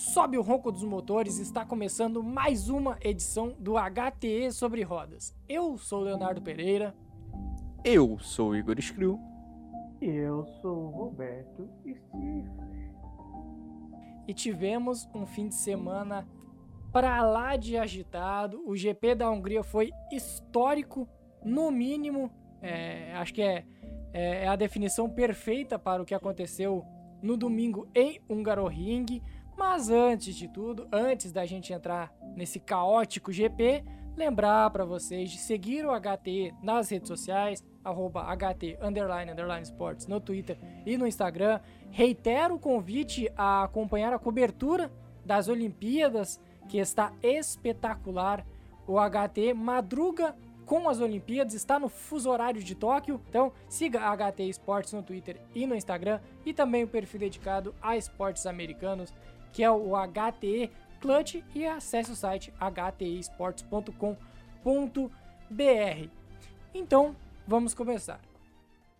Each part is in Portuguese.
sobe o ronco dos motores, está começando mais uma edição do HTE sobre rodas. Eu sou o Leonardo Pereira. Eu sou o Igor Screw. Eu sou o Roberto Stifler. E tivemos um fim de semana para lá de agitado. O GP da Hungria foi histórico, no mínimo. É, acho que é, é, é a definição perfeita para o que aconteceu no domingo em Hungaroring. Mas antes de tudo, antes da gente entrar nesse caótico GP, lembrar para vocês de seguir o HT nas redes sociais, arroba HT underline, underline sports no Twitter e no Instagram. Reitero o convite a acompanhar a cobertura das Olimpíadas, que está espetacular. O HT madruga com as Olimpíadas, está no fuso horário de Tóquio. Então siga a HT Esportes no Twitter e no Instagram e também o perfil dedicado a esportes americanos, que é o HTE Clutch e acesse o site htesports.com.br. Então, vamos começar.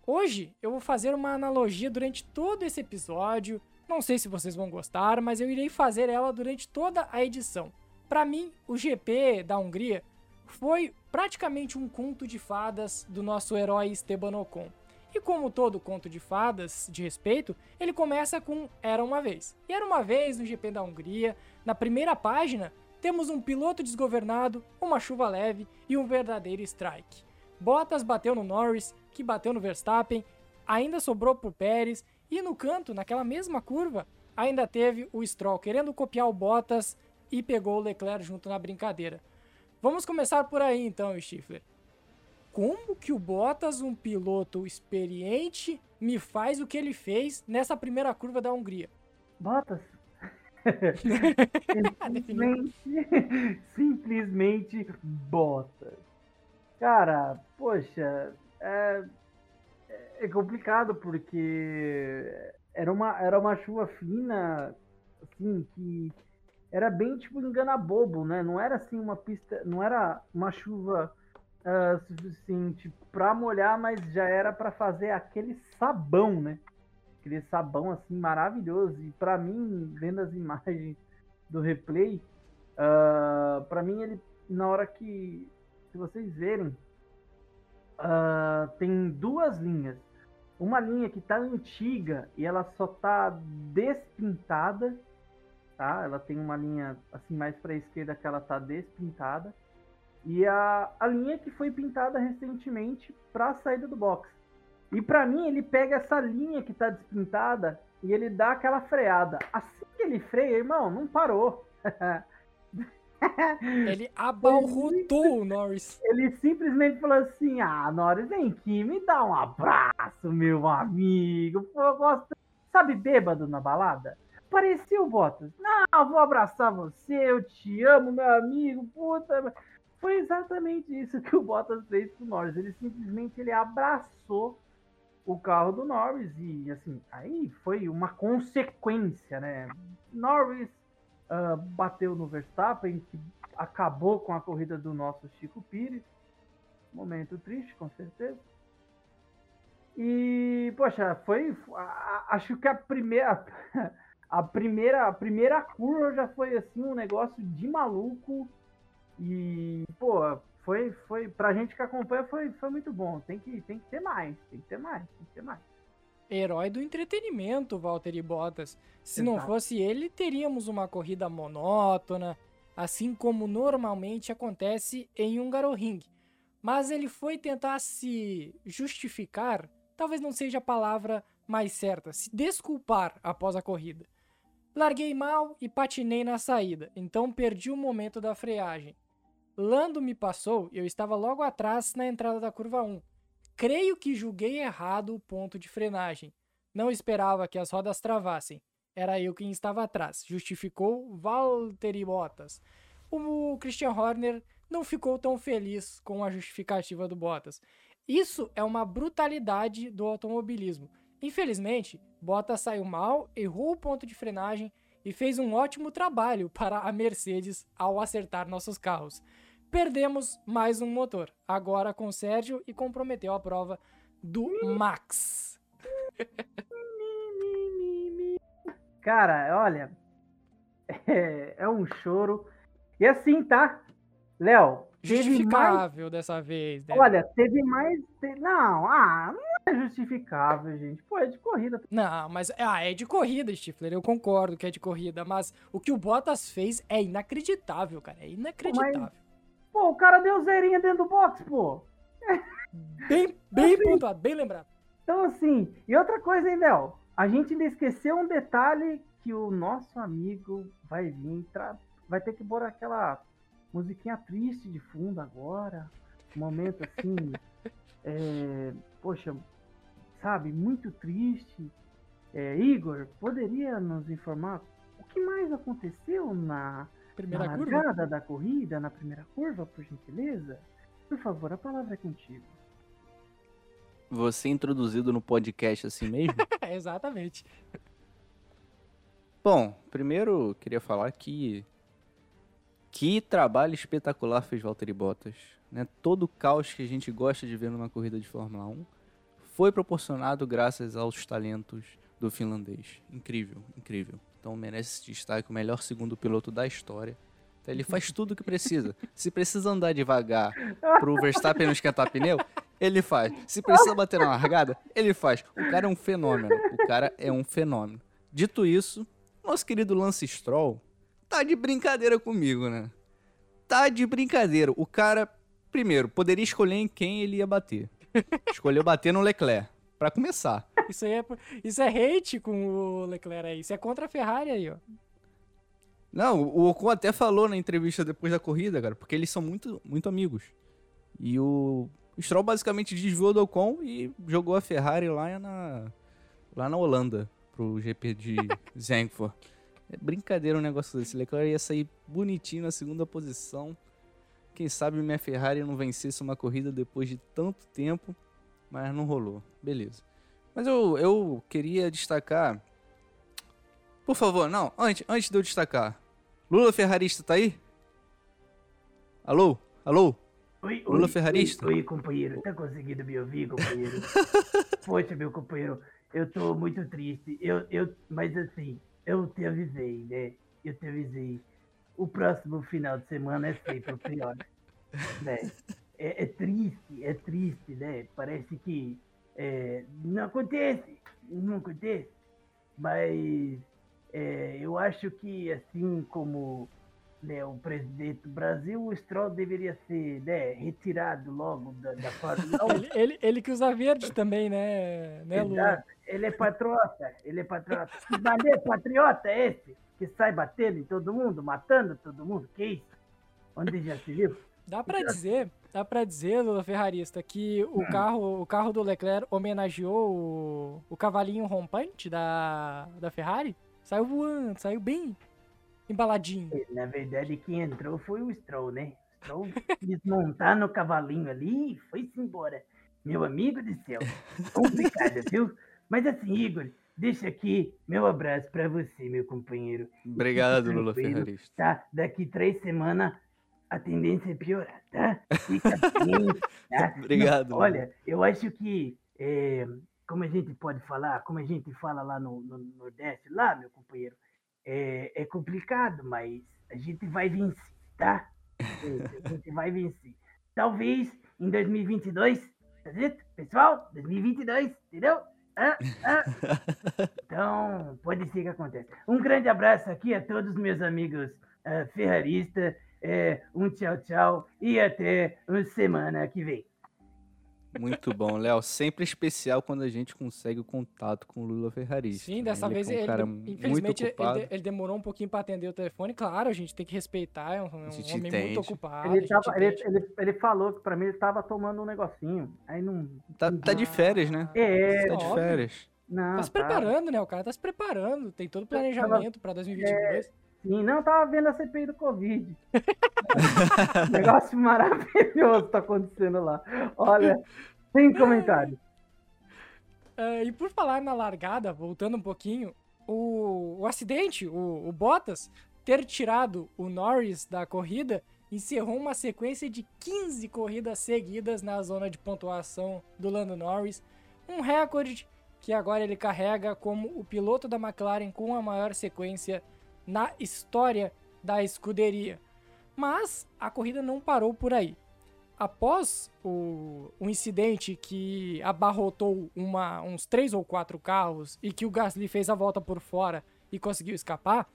Hoje eu vou fazer uma analogia durante todo esse episódio. Não sei se vocês vão gostar, mas eu irei fazer ela durante toda a edição. Para mim, o GP da Hungria foi praticamente um conto de fadas do nosso herói Esteban Ocon. E como todo conto de fadas de respeito, ele começa com Era uma vez. E era uma vez no GP da Hungria, na primeira página, temos um piloto desgovernado, uma chuva leve e um verdadeiro strike. Bottas bateu no Norris, que bateu no Verstappen, ainda sobrou pro Pérez e no canto, naquela mesma curva, ainda teve o Stroll querendo copiar o Bottas e pegou o Leclerc junto na brincadeira. Vamos começar por aí então, Stifler. Como que o Bottas, um piloto experiente, me faz o que ele fez nessa primeira curva da Hungria? Bottas. simplesmente, simplesmente Bottas. Cara, poxa, é, é complicado porque era uma, era uma chuva fina, assim, que era bem tipo engana bobo, né? Não era assim uma pista, não era uma chuva uh, suficiente para molhar, mas já era para fazer aquele sabão, né? Aquele sabão assim maravilhoso. E para mim, vendo as imagens do replay, uh, ah, para mim ele na hora que se vocês verem, uh, tem duas linhas. Uma linha que tá antiga e ela só tá despintada tá? Ela tem uma linha assim mais para a esquerda que ela tá despintada e a, a linha que foi pintada recentemente para a saída do box. E para mim ele pega essa linha que tá despintada e ele dá aquela freada. Assim que ele freia, irmão, não parou. ele abalrotou o Norris. Ele simplesmente falou assim: Ah, Norris, vem aqui, me dá um abraço, meu amigo. Pô, eu gosto. Sabe, bêbado na balada? Parecia o Bottas. Não, vou abraçar você, eu te amo, meu amigo, puta. Foi exatamente isso que o Bottas fez com o Norris. Ele simplesmente ele abraçou o carro do Norris e assim, aí foi uma consequência, né? Norris uh, bateu no Verstappen, que acabou com a corrida do nosso Chico Pires. Momento triste, com certeza. E, poxa, foi. Acho que a primeira. a primeira, a primeira curva já foi assim um negócio de maluco. E, pô, foi, foi, pra gente que acompanha foi, foi muito bom. Tem que, tem que ter mais, tem que ter mais, tem que ter mais. Herói do entretenimento, Valtteri Bottas. Se Exato. não fosse ele, teríamos uma corrida monótona, assim como normalmente acontece em um Garoring. Mas ele foi tentar se justificar, talvez não seja a palavra mais certa, se desculpar após a corrida. Larguei mal e patinei na saída, então perdi o momento da freagem. Lando me passou e eu estava logo atrás na entrada da curva 1. Creio que julguei errado o ponto de frenagem. Não esperava que as rodas travassem. Era eu quem estava atrás, justificou Valtteri Bottas. O Christian Horner não ficou tão feliz com a justificativa do Bottas. Isso é uma brutalidade do automobilismo. Infelizmente, Bottas saiu mal, errou o ponto de frenagem e fez um ótimo trabalho para a Mercedes ao acertar nossos carros. Perdemos mais um motor, agora com Sérgio e comprometeu a prova do Max. Cara, olha, é, é um choro. E assim, tá? Léo, justificável mais... dessa vez. Né? Olha, teve mais. Não, ah, não é justificável, gente. Pô, é de corrida. Não, mas ah, é de corrida, Stifler. Eu concordo que é de corrida. Mas o que o Bottas fez é inacreditável, cara. É inacreditável. Mas, pô, o cara deu zerinha dentro do box, pô. Bem, bem assim, pontuado, bem lembrado. Então, assim, e outra coisa, hein, Léo? A gente ainda esqueceu um detalhe que o nosso amigo vai vir, tra... vai ter que pôr aquela musiquinha triste de fundo agora. Um momento assim, é, poxa, sabe, muito triste. É, Igor, poderia nos informar o que mais aconteceu na, primeira na largada da corrida, na primeira curva, por gentileza? Por favor, a palavra é contigo. Você introduzido no podcast assim mesmo? Exatamente. Bom, primeiro queria falar que que trabalho espetacular fez Valtteri Bottas. Né? Todo o caos que a gente gosta de ver numa corrida de Fórmula 1 foi proporcionado graças aos talentos do finlandês. Incrível, incrível. Então merece esse destaque, o melhor segundo piloto da história. Então, ele faz tudo o que precisa. Se precisa andar devagar pro Verstappen não esquentar pneu, ele faz. Se precisa bater na largada, ele faz. O cara é um fenômeno. O cara é um fenômeno. Dito isso, nosso querido Lance Stroll tá de brincadeira comigo, né? Tá de brincadeira. O cara, primeiro, poderia escolher em quem ele ia bater. Escolheu bater no Leclerc, para começar. Isso aí é, isso é hate com o Leclerc aí. Isso é contra a Ferrari aí, ó. Não, o Ocon até falou na entrevista depois da corrida, cara, porque eles são muito, muito amigos. E o Stroll basicamente desviou do Ocon e jogou a Ferrari lá na, lá na Holanda, pro GP de Zandvoort. É brincadeira um negócio desse. Leclerc ia sair bonitinho na segunda posição. Quem sabe minha Ferrari não vencesse uma corrida depois de tanto tempo, mas não rolou. Beleza. Mas eu, eu queria destacar. Por favor, não, antes, antes de eu destacar. Lula Ferrarista tá aí? Alô? Alô? Oi, Lula oi, Ferrarista? Oi, oi, companheiro. Tá conseguindo me ouvir, companheiro? Poxa, meu companheiro, eu tô muito triste. Eu, eu, mas assim, eu te avisei, né? Eu te avisei. O próximo final de semana é sempre o pior. né? É, é, triste, é triste, né? Parece que é, não acontece, não acontece. Mas é, eu acho que, assim como né, o presidente do Brasil, o Stroll deveria ser né, retirado logo da, da Fórmula 1. ele, ele, ele, que usa verde também, né, né? Ele é patriota, ele é patriota. Que maneiro patriota é esse? Que sai batendo em todo mundo, matando todo mundo? Que isso? Onde já se viu? Dá para dizer, dá para dizer, Lula Ferrarista, que o carro, o carro do Leclerc homenageou o, o cavalinho rompante da, da Ferrari? Saiu voando, saiu bem embaladinho. Na verdade, quem entrou foi o Stroll, né? O Stroll desmontar no cavalinho ali e foi-se embora. Meu amigo do céu, complicado, viu? Mas assim, Igor, deixa aqui meu abraço para você, meu companheiro. Obrigado, Lula Ferrarista. Tá, daqui três semanas a tendência é piorar, tá? Fica bem, tá? Obrigado. Não, olha, eu acho que, é, como a gente pode falar, como a gente fala lá no, no Nordeste, lá, meu companheiro, é, é complicado, mas a gente vai vencer, tá? A gente vai vencer. Talvez em 2022, tá certo? Pessoal, 2022, entendeu? Ah, ah. Então, pode ser que aconteça. Um grande abraço aqui a todos meus amigos uh, ferraristas. É, um tchau, tchau e até uma semana que vem. Muito bom, Léo. Sempre especial quando a gente consegue o contato com o Lula Ferrarista. Sim, dessa ele vez é um ele, infelizmente, ele, ele, demorou um pouquinho para atender o telefone. Claro, a gente tem que respeitar, é um, um homem entende. muito ocupado. Ele, tava, ele, ele, falou que para mim ele estava tomando um negocinho. Aí não. Tá, tá de férias, né? É, tá de férias. Não, tá se tá. preparando, né? O cara tá se preparando. Tem todo o planejamento para 2022. É... Sim, não, tava vendo a CPI do Covid. Negócio maravilhoso tá acontecendo lá. Olha, sem comentário. Uh, e por falar na largada, voltando um pouquinho, o, o acidente, o, o Bottas, ter tirado o Norris da corrida encerrou uma sequência de 15 corridas seguidas na zona de pontuação do Lando Norris, um recorde que agora ele carrega como o piloto da McLaren com a maior sequência na história da escuderia. Mas a corrida não parou por aí. Após o, o incidente que abarrotou uma, uns três ou quatro carros e que o Gasly fez a volta por fora e conseguiu escapar,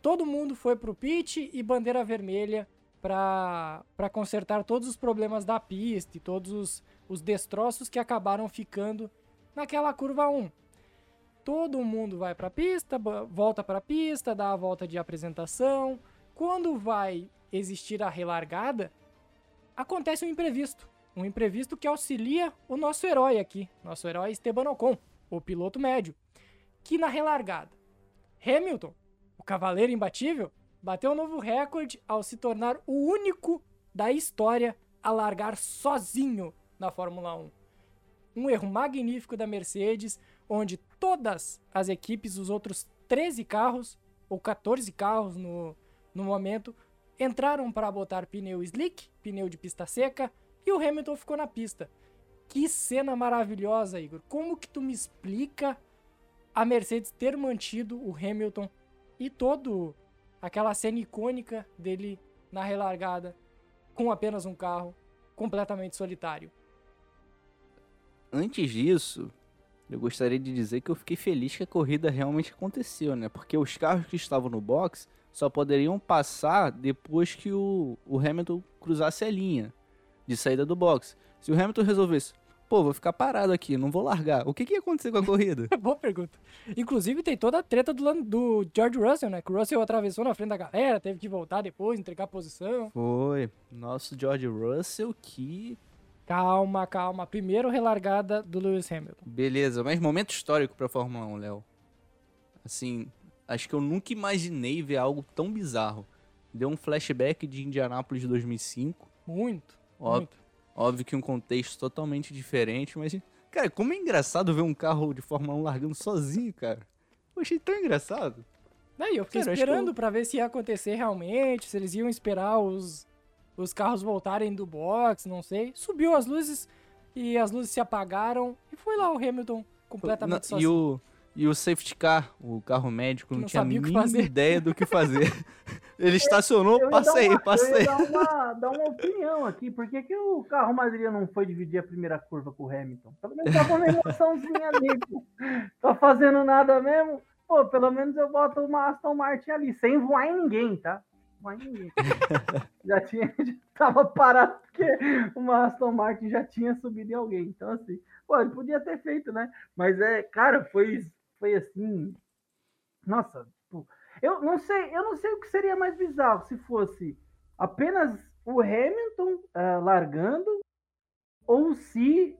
todo mundo foi pro pit e bandeira vermelha para consertar todos os problemas da pista e todos os, os destroços que acabaram ficando naquela curva 1. Todo mundo vai para a pista, volta para a pista, dá a volta de apresentação. Quando vai existir a relargada, acontece um imprevisto. Um imprevisto que auxilia o nosso herói aqui, nosso herói Esteban Ocon, o piloto médio, que na relargada, Hamilton, o cavaleiro imbatível, bateu um novo recorde ao se tornar o único da história a largar sozinho na Fórmula 1. Um erro magnífico da Mercedes, onde todas as equipes, os outros 13 carros, ou 14 carros no, no momento, entraram para botar pneu slick, pneu de pista seca, e o Hamilton ficou na pista. Que cena maravilhosa, Igor. Como que tu me explica a Mercedes ter mantido o Hamilton e todo aquela cena icônica dele na relargada com apenas um carro completamente solitário? Antes disso, eu gostaria de dizer que eu fiquei feliz que a corrida realmente aconteceu, né? Porque os carros que estavam no box só poderiam passar depois que o, o Hamilton cruzasse a linha de saída do box. Se o Hamilton resolvesse, pô, vou ficar parado aqui, não vou largar, o que, que ia acontecer com a corrida? Boa pergunta. Inclusive, tem toda a treta do, do George Russell, né? Que o Russell atravessou na frente da galera, teve que voltar depois, entregar a posição. Foi. Nosso George Russell que Calma, calma. Primeiro relargada do Lewis Hamilton. Beleza, mas momento histórico pra Fórmula 1, Léo. Assim, acho que eu nunca imaginei ver algo tão bizarro. Deu um flashback de Indianápolis de 2005. Muito, Ó, muito. Óbvio que um contexto totalmente diferente, mas... Cara, como é engraçado ver um carro de Fórmula 1 largando sozinho, cara. Eu achei tão engraçado. Daí eu fiquei acho esperando eu- pra ver se ia acontecer realmente, se eles iam esperar os, os carros voltarem do box, não sei. Subiu as luzes e as luzes se apagaram e foi lá o Hamilton completamente Não, e, sozinho. o, e o safety car, o carro médico, não, não tinha a sabia o que mínima fazer. ideia do que fazer. Ele estacionou, Eu passa uma- passa eu aí. ia dar uma, dar uma opinião aqui. Por que, que o carro Madrid não foi dividir a primeira curva com o Hamilton? Pelo menos tava uma emoçãozinha ali. pô. Tá fazendo nada mesmo? Pô, pelo menos eu boto uma Aston Martin ali, sem voar em ninguém, tá? Em ninguém. já tinha, já tava parado porque uma Aston Martin já tinha subido em alguém. Então, assim, pô, ele podia ter feito, né? Mas é, cara, foi, foi assim. Nossa, tipo, eu não sei, eu não sei o que seria mais bizarro se fosse apenas o Hamilton ah, largando ou se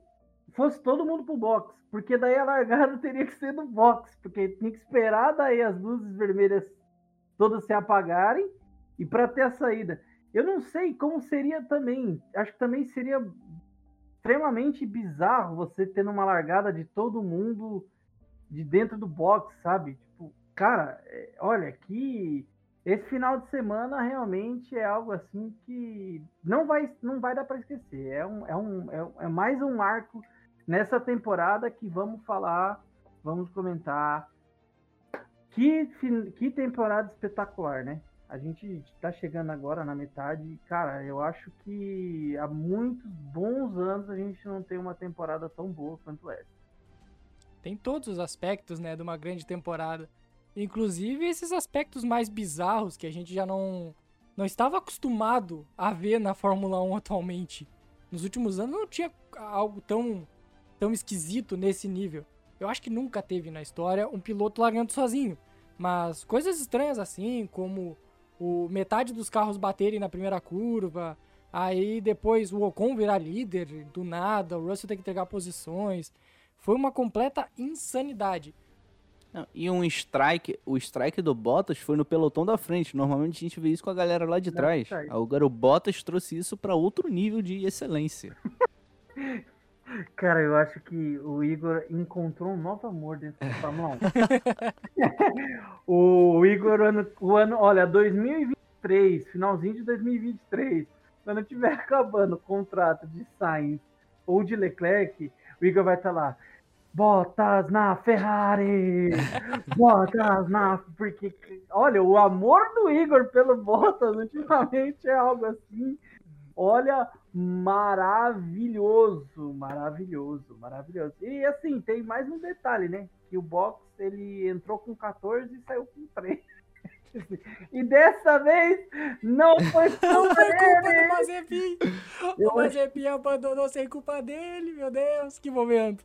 fosse todo mundo pro box, porque daí a largada teria que ser no box, porque tinha que esperar daí as luzes vermelhas todas se apagarem e para ter a saída. Eu não sei como seria também, acho que também seria extremamente bizarro você tendo uma largada de todo mundo de dentro do box, sabe? Tipo, cara, é, olha, que esse final de semana realmente é algo assim que não vai, não vai dar para esquecer. É, um, é, um, é, é mais um marco nessa temporada que vamos falar, vamos comentar. Que, que temporada espetacular, né? A gente está chegando agora na metade. Cara, eu acho que há muitos bons anos a gente não tem uma temporada tão boa quanto essa. Tem todos os aspectos, né, de uma grande temporada. Inclusive esses aspectos mais bizarros que a gente já não não estava acostumado a ver na Fórmula 1 atualmente. Nos últimos anos não tinha algo tão tão esquisito nesse nível. Eu acho que nunca teve na história um piloto largando sozinho. Mas coisas estranhas assim, como o metade dos carros baterem na primeira curva, aí depois o Ocon virar líder do nada, o Russell ter que entregar posições. Foi uma completa insanidade. Não, e um strike, o strike do Bottas foi no pelotão da frente. Normalmente a gente vê isso com a galera lá de Não, trás. Agora o Bottas trouxe isso para outro nível de excelência. Cara, eu acho que o Igor encontrou um novo amor dentro da Fórmula 1. o Igor, o ano, o ano, olha, 2023, finalzinho de 2023, quando tiver acabando o contrato de Sainz ou de Leclerc, o Igor vai estar lá. Botas na Ferrari! Botas na. Porque, olha, o amor do Igor pelo Bottas ultimamente é algo assim. Olha, maravilhoso, maravilhoso, maravilhoso. E assim, tem mais um detalhe, né? Que o box ele entrou com 14 e saiu com 3. E dessa vez não foi culpa, não foi culpa do Mazepin. O Mazepin abandonou sem culpa dele, meu Deus, que momento.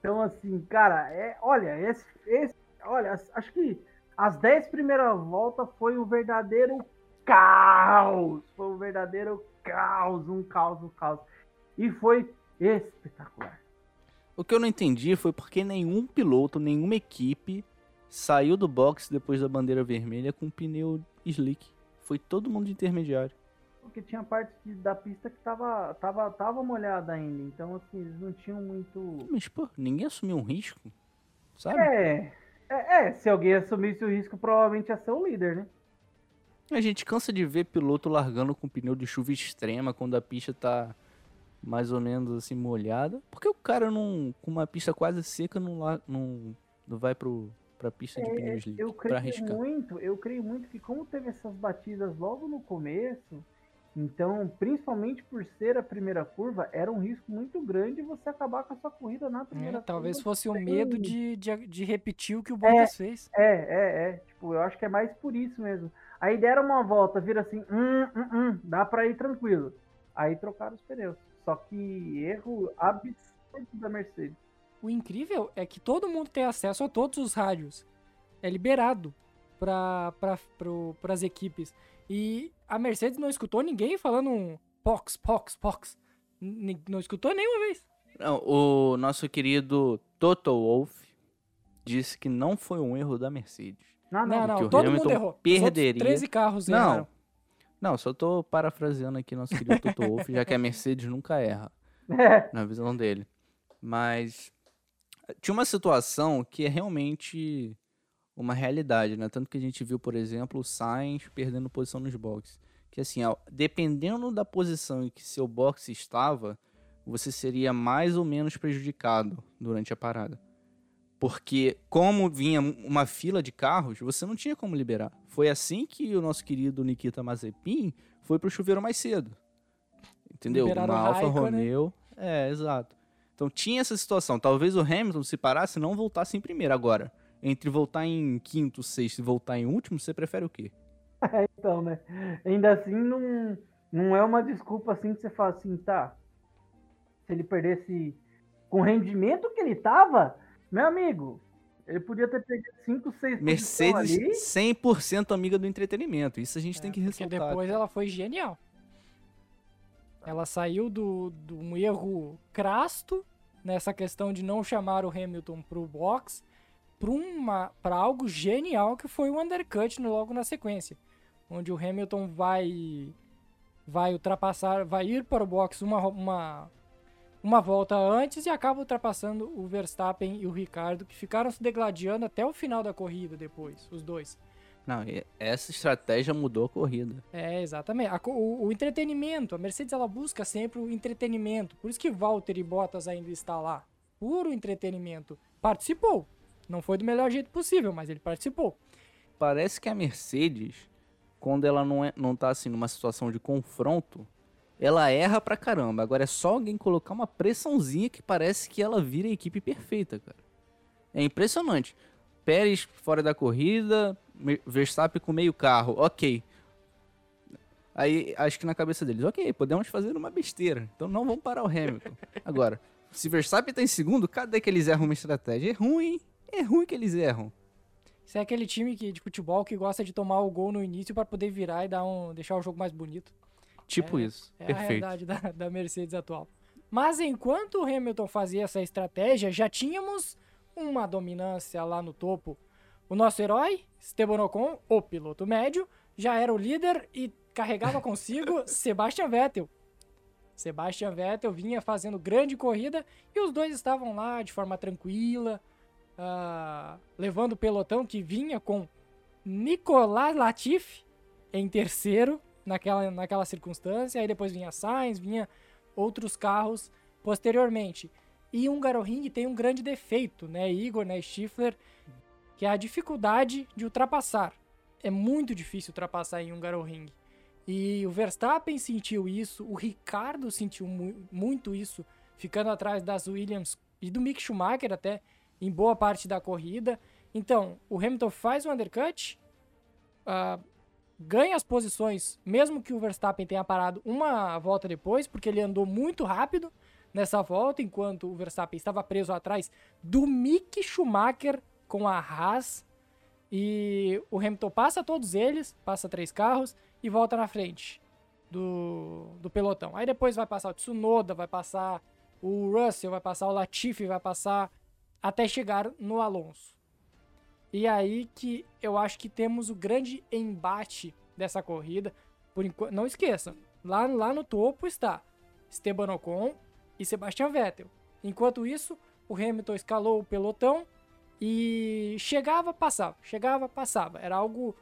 Então, assim, cara, é, olha, esse, esse, olha, acho que as 10 primeiras voltas foi um verdadeiro caos. Foi um verdadeiro caos, um caos, um caos. E foi espetacular. O que eu não entendi foi porque nenhum piloto, nenhuma equipe saiu do box depois da bandeira vermelha com pneu slick. Foi todo mundo de intermediário. Porque tinha parte da pista que tava, tava, tava molhada ainda. Então, assim, eles não tinham muito. Mas, pô, ninguém assumiu um risco. Sabe? É. É, é se alguém assumisse o risco, provavelmente ia ser o líder, né? A gente cansa de ver piloto largando com pneu de chuva extrema quando a pista tá mais ou menos assim molhada. Por que o cara não, com uma pista quase seca, não, não, não vai pro, pra pista de é, pneus livres? Eu creio muito, eu creio muito que como teve essas batidas logo no começo, então, principalmente por ser a primeira curva, era um risco muito grande você acabar com a sua corrida na primeira é, curva. Talvez fosse o medo de, de, de, repetir o que o Bottas é, fez. É, é, é. Tipo, eu acho que é mais por isso mesmo. Aí deram uma volta, vira assim, hum, hum, hum, dá para ir tranquilo. Aí trocaram os pneus. Só que erro absurdo da Mercedes. O incrível é que todo mundo tem acesso a todos os rádios. É liberado para pra, as equipes. E a Mercedes não escutou ninguém falando um POX, POX, POX. N não escutou nenhuma vez. Não, o nosso querido Toto Wolff disse que não foi um erro da Mercedes. Não, não, não. não todo Hamilton mundo errou. Perderia. 13 carros não, erraram. Não, só tô parafraseando aqui nosso querido Toto Wolff, já que a Mercedes nunca erra. É. Na visão dele. Mas tinha uma situação que é realmente uma realidade, né? Tanto que a gente viu, por exemplo, o Sainz perdendo posição nos boxes. Que assim, ó, dependendo da posição em que seu box estava, você seria mais ou menos prejudicado durante a parada. Porque, como vinha uma fila de carros, você não tinha como liberar. Foi assim que o nosso querido Nikita Mazepin foi pro chuveiro mais cedo. Entendeu? Liberaram uma Alfa Romeo. É, exato. Então tinha essa situação. Talvez o Hamilton, se parasse, não voltasse em primeiro. Agora, entre voltar em quinto, sexto e voltar em último, você prefere o quê? É, então, né? Ainda assim, não, não é uma desculpa assim que você fala assim, tá. Se ele perdesse com o rendimento que ele tava, meu amigo, ele podia ter perdido 5, 6 Mercedes 100% amiga do entretenimento. Isso a gente é, tem que ressaltar. Porque depois ela foi genial. Ela saiu do, do um erro crasto nessa questão de não chamar o Hamilton pro box para algo genial que foi o undercut no, logo na sequência. Onde o Hamilton vai vai ultrapassar, vai ir para o box uma, uma, uma volta antes e acaba ultrapassando o Verstappen e o Ricardo, que ficaram se degladiando até o final da corrida depois, os dois. Não, essa estratégia mudou a corrida. É, exatamente. A, o, o, entretenimento, a Mercedes ela busca sempre o entretenimento. Por isso que Valtteri Bottas ainda está lá. Puro entretenimento. Participou. Não foi do melhor jeito possível, mas ele participou. Parece que a Mercedes, quando ela não, é, não tá assim numa situação de confronto, ela erra pra caramba. Agora é só alguém colocar uma pressãozinha que parece que ela vira a equipe perfeita, cara. É impressionante. Pérez fora da corrida, Verstappen com meio carro, ok. Aí acho que na cabeça deles, ok, podemos fazer uma besteira, então não vamos parar o Hamilton. Agora, se Verstappen tá em segundo, cadê que eles erram uma estratégia? É ruim, é ruim que eles erram. Isso é aquele time que, de futebol que gosta de tomar o gol no início para poder virar e dar um, deixar o jogo mais bonito. Tipo é, isso. É Perfeito. a realidade da, da Mercedes atual. Mas enquanto o Hamilton fazia essa estratégia, já tínhamos uma dominância lá no topo. O nosso herói, Esteban Ocon, o piloto médio, já era o líder e carregava consigo Sebastian Vettel. Sebastian Vettel vinha fazendo grande corrida e os dois estavam lá de forma tranquila, uh, levando o pelotão que vinha com Nicolas Latifi em terceiro naquela, naquela circunstância. Aí depois vinha Sainz, vinha outros carros posteriormente. E um Ring tem um grande defeito, né, Igor, né, Stifler, que é a dificuldade de ultrapassar. É muito difícil ultrapassar em um Ring. E o Verstappen sentiu isso, o Ricardo sentiu mu muito isso, ficando atrás das Williams e do Mick Schumacher até em boa parte da corrida. Então, o Hamilton faz o undercut, uh, ganha as posições, mesmo que o Verstappen tenha parado uma volta depois, porque ele andou muito rápido nessa volta, enquanto o Verstappen estava preso atrás do Mick Schumacher com a Haas. E o Hamilton passa todos eles, passa três carros e volta na frente do, do pelotão. Aí depois vai passar o Tsunoda, vai passar o Russell, vai passar o Latifi, vai passar até chegar no Alonso. E aí que eu acho que temos o grande embate dessa corrida. Por enquanto, não esqueçam, lá, lá no topo está Esteban Ocon e Sebastian Vettel. Enquanto isso, o Hamilton escalou o pelotão e chegava, passava, chegava, passava. Era algo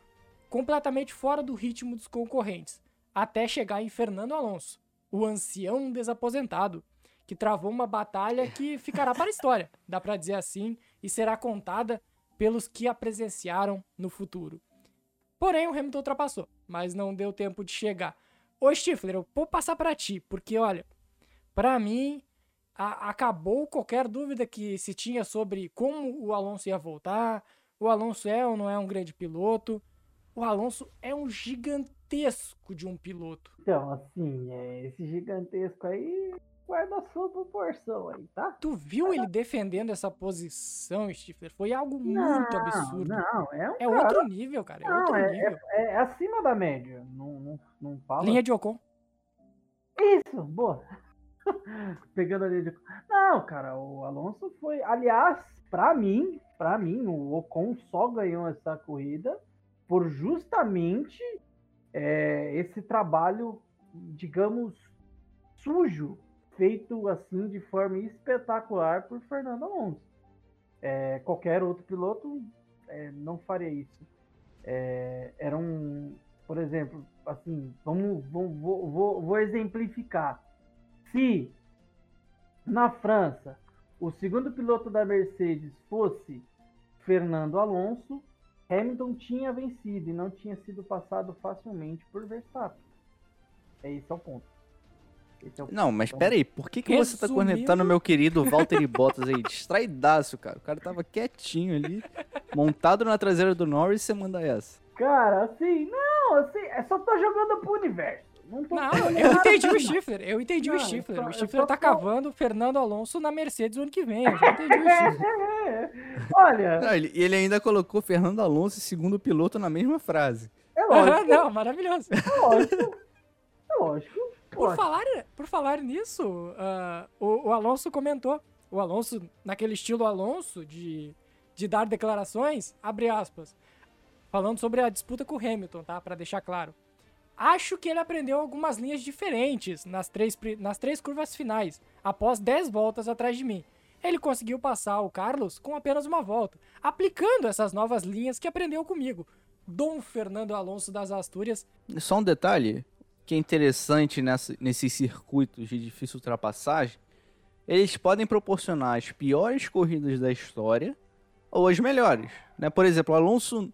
completamente fora do ritmo dos concorrentes, até chegar em Fernando Alonso, o ancião desaposentado, que travou uma batalha que ficará para a história, dá para dizer assim, e será contada pelos que a presenciaram no futuro. Porém, o Hamilton ultrapassou, mas não deu tempo de chegar. Ô Stifler, eu vou passar para ti, porque olha, para mim a, acabou qualquer dúvida que se tinha sobre como o Alonso ia voltar. O Alonso é ou não é um grande piloto? O Alonso é um gigantesco de um piloto. Então, assim, é, esse gigantesco aí guarda a sua proporção aí, tá? Tu viu ele defendendo essa posição, Stifler? Foi algo não, muito absurdo. Não, é um É cara... outro nível, cara. É não, outro é, nível. É, é, acima da média. Não, não, não fala. Linha de Ocon. Isso, boa. Pegando a linha de Ocon. Não, cara, o Alonso foi. Aliás, pra mim, pra mim, o Ocon só ganhou essa corrida por justamente é, esse trabalho, digamos, sujo feito assim de forma espetacular por Fernando Alonso. É, qualquer outro piloto é, não faria isso. É, era um, por exemplo, assim, vamos, vamos vou, vou, vou exemplificar. Se na França o segundo piloto da Mercedes fosse Fernando Alonso, Hamilton tinha vencido e não tinha sido passado facilmente por Verstappen. É esse é o ponto. É não, mas pera aí, por que, que você tá conectando meu querido Valtteri Bottas aí? Distraidaço, cara. O cara tava quietinho ali, montado na traseira do Norris e você manda essa. Cara, assim, não, assim, é só tô jogando pro universo. Não, não eu entendi o Stifler, eu entendi não, o Stifler. Só, o Stifler tá tô... cavando o Fernando Alonso na Mercedes o ano que vem. Eu já entendi o Stifler. Olha. Não, ele, ele ainda colocou Fernando Alonso e segundo piloto na mesma frase. É lógico. Uhum, não, maravilhoso. É lógico. É lógico. Por falar, por falar nisso, uh, o, o, Alonso comentou. O Alonso, naquele estilo Alonso, de, de dar declarações, abre aspas, falando sobre a disputa com o Hamilton, tá? Para deixar claro. Acho que ele aprendeu algumas linhas diferentes nas três, nas três curvas finais, após 10 voltas atrás de mim. Ele conseguiu passar o Carlos com apenas uma volta, aplicando essas novas linhas que aprendeu comigo. Dom Fernando Alonso das Astúrias. Só um detalhe: que é interessante nessa, nesses circuitos de difícil ultrapassagem, eles podem proporcionar as piores corridas da história ou as melhores. Né? Por exemplo, o Alonso,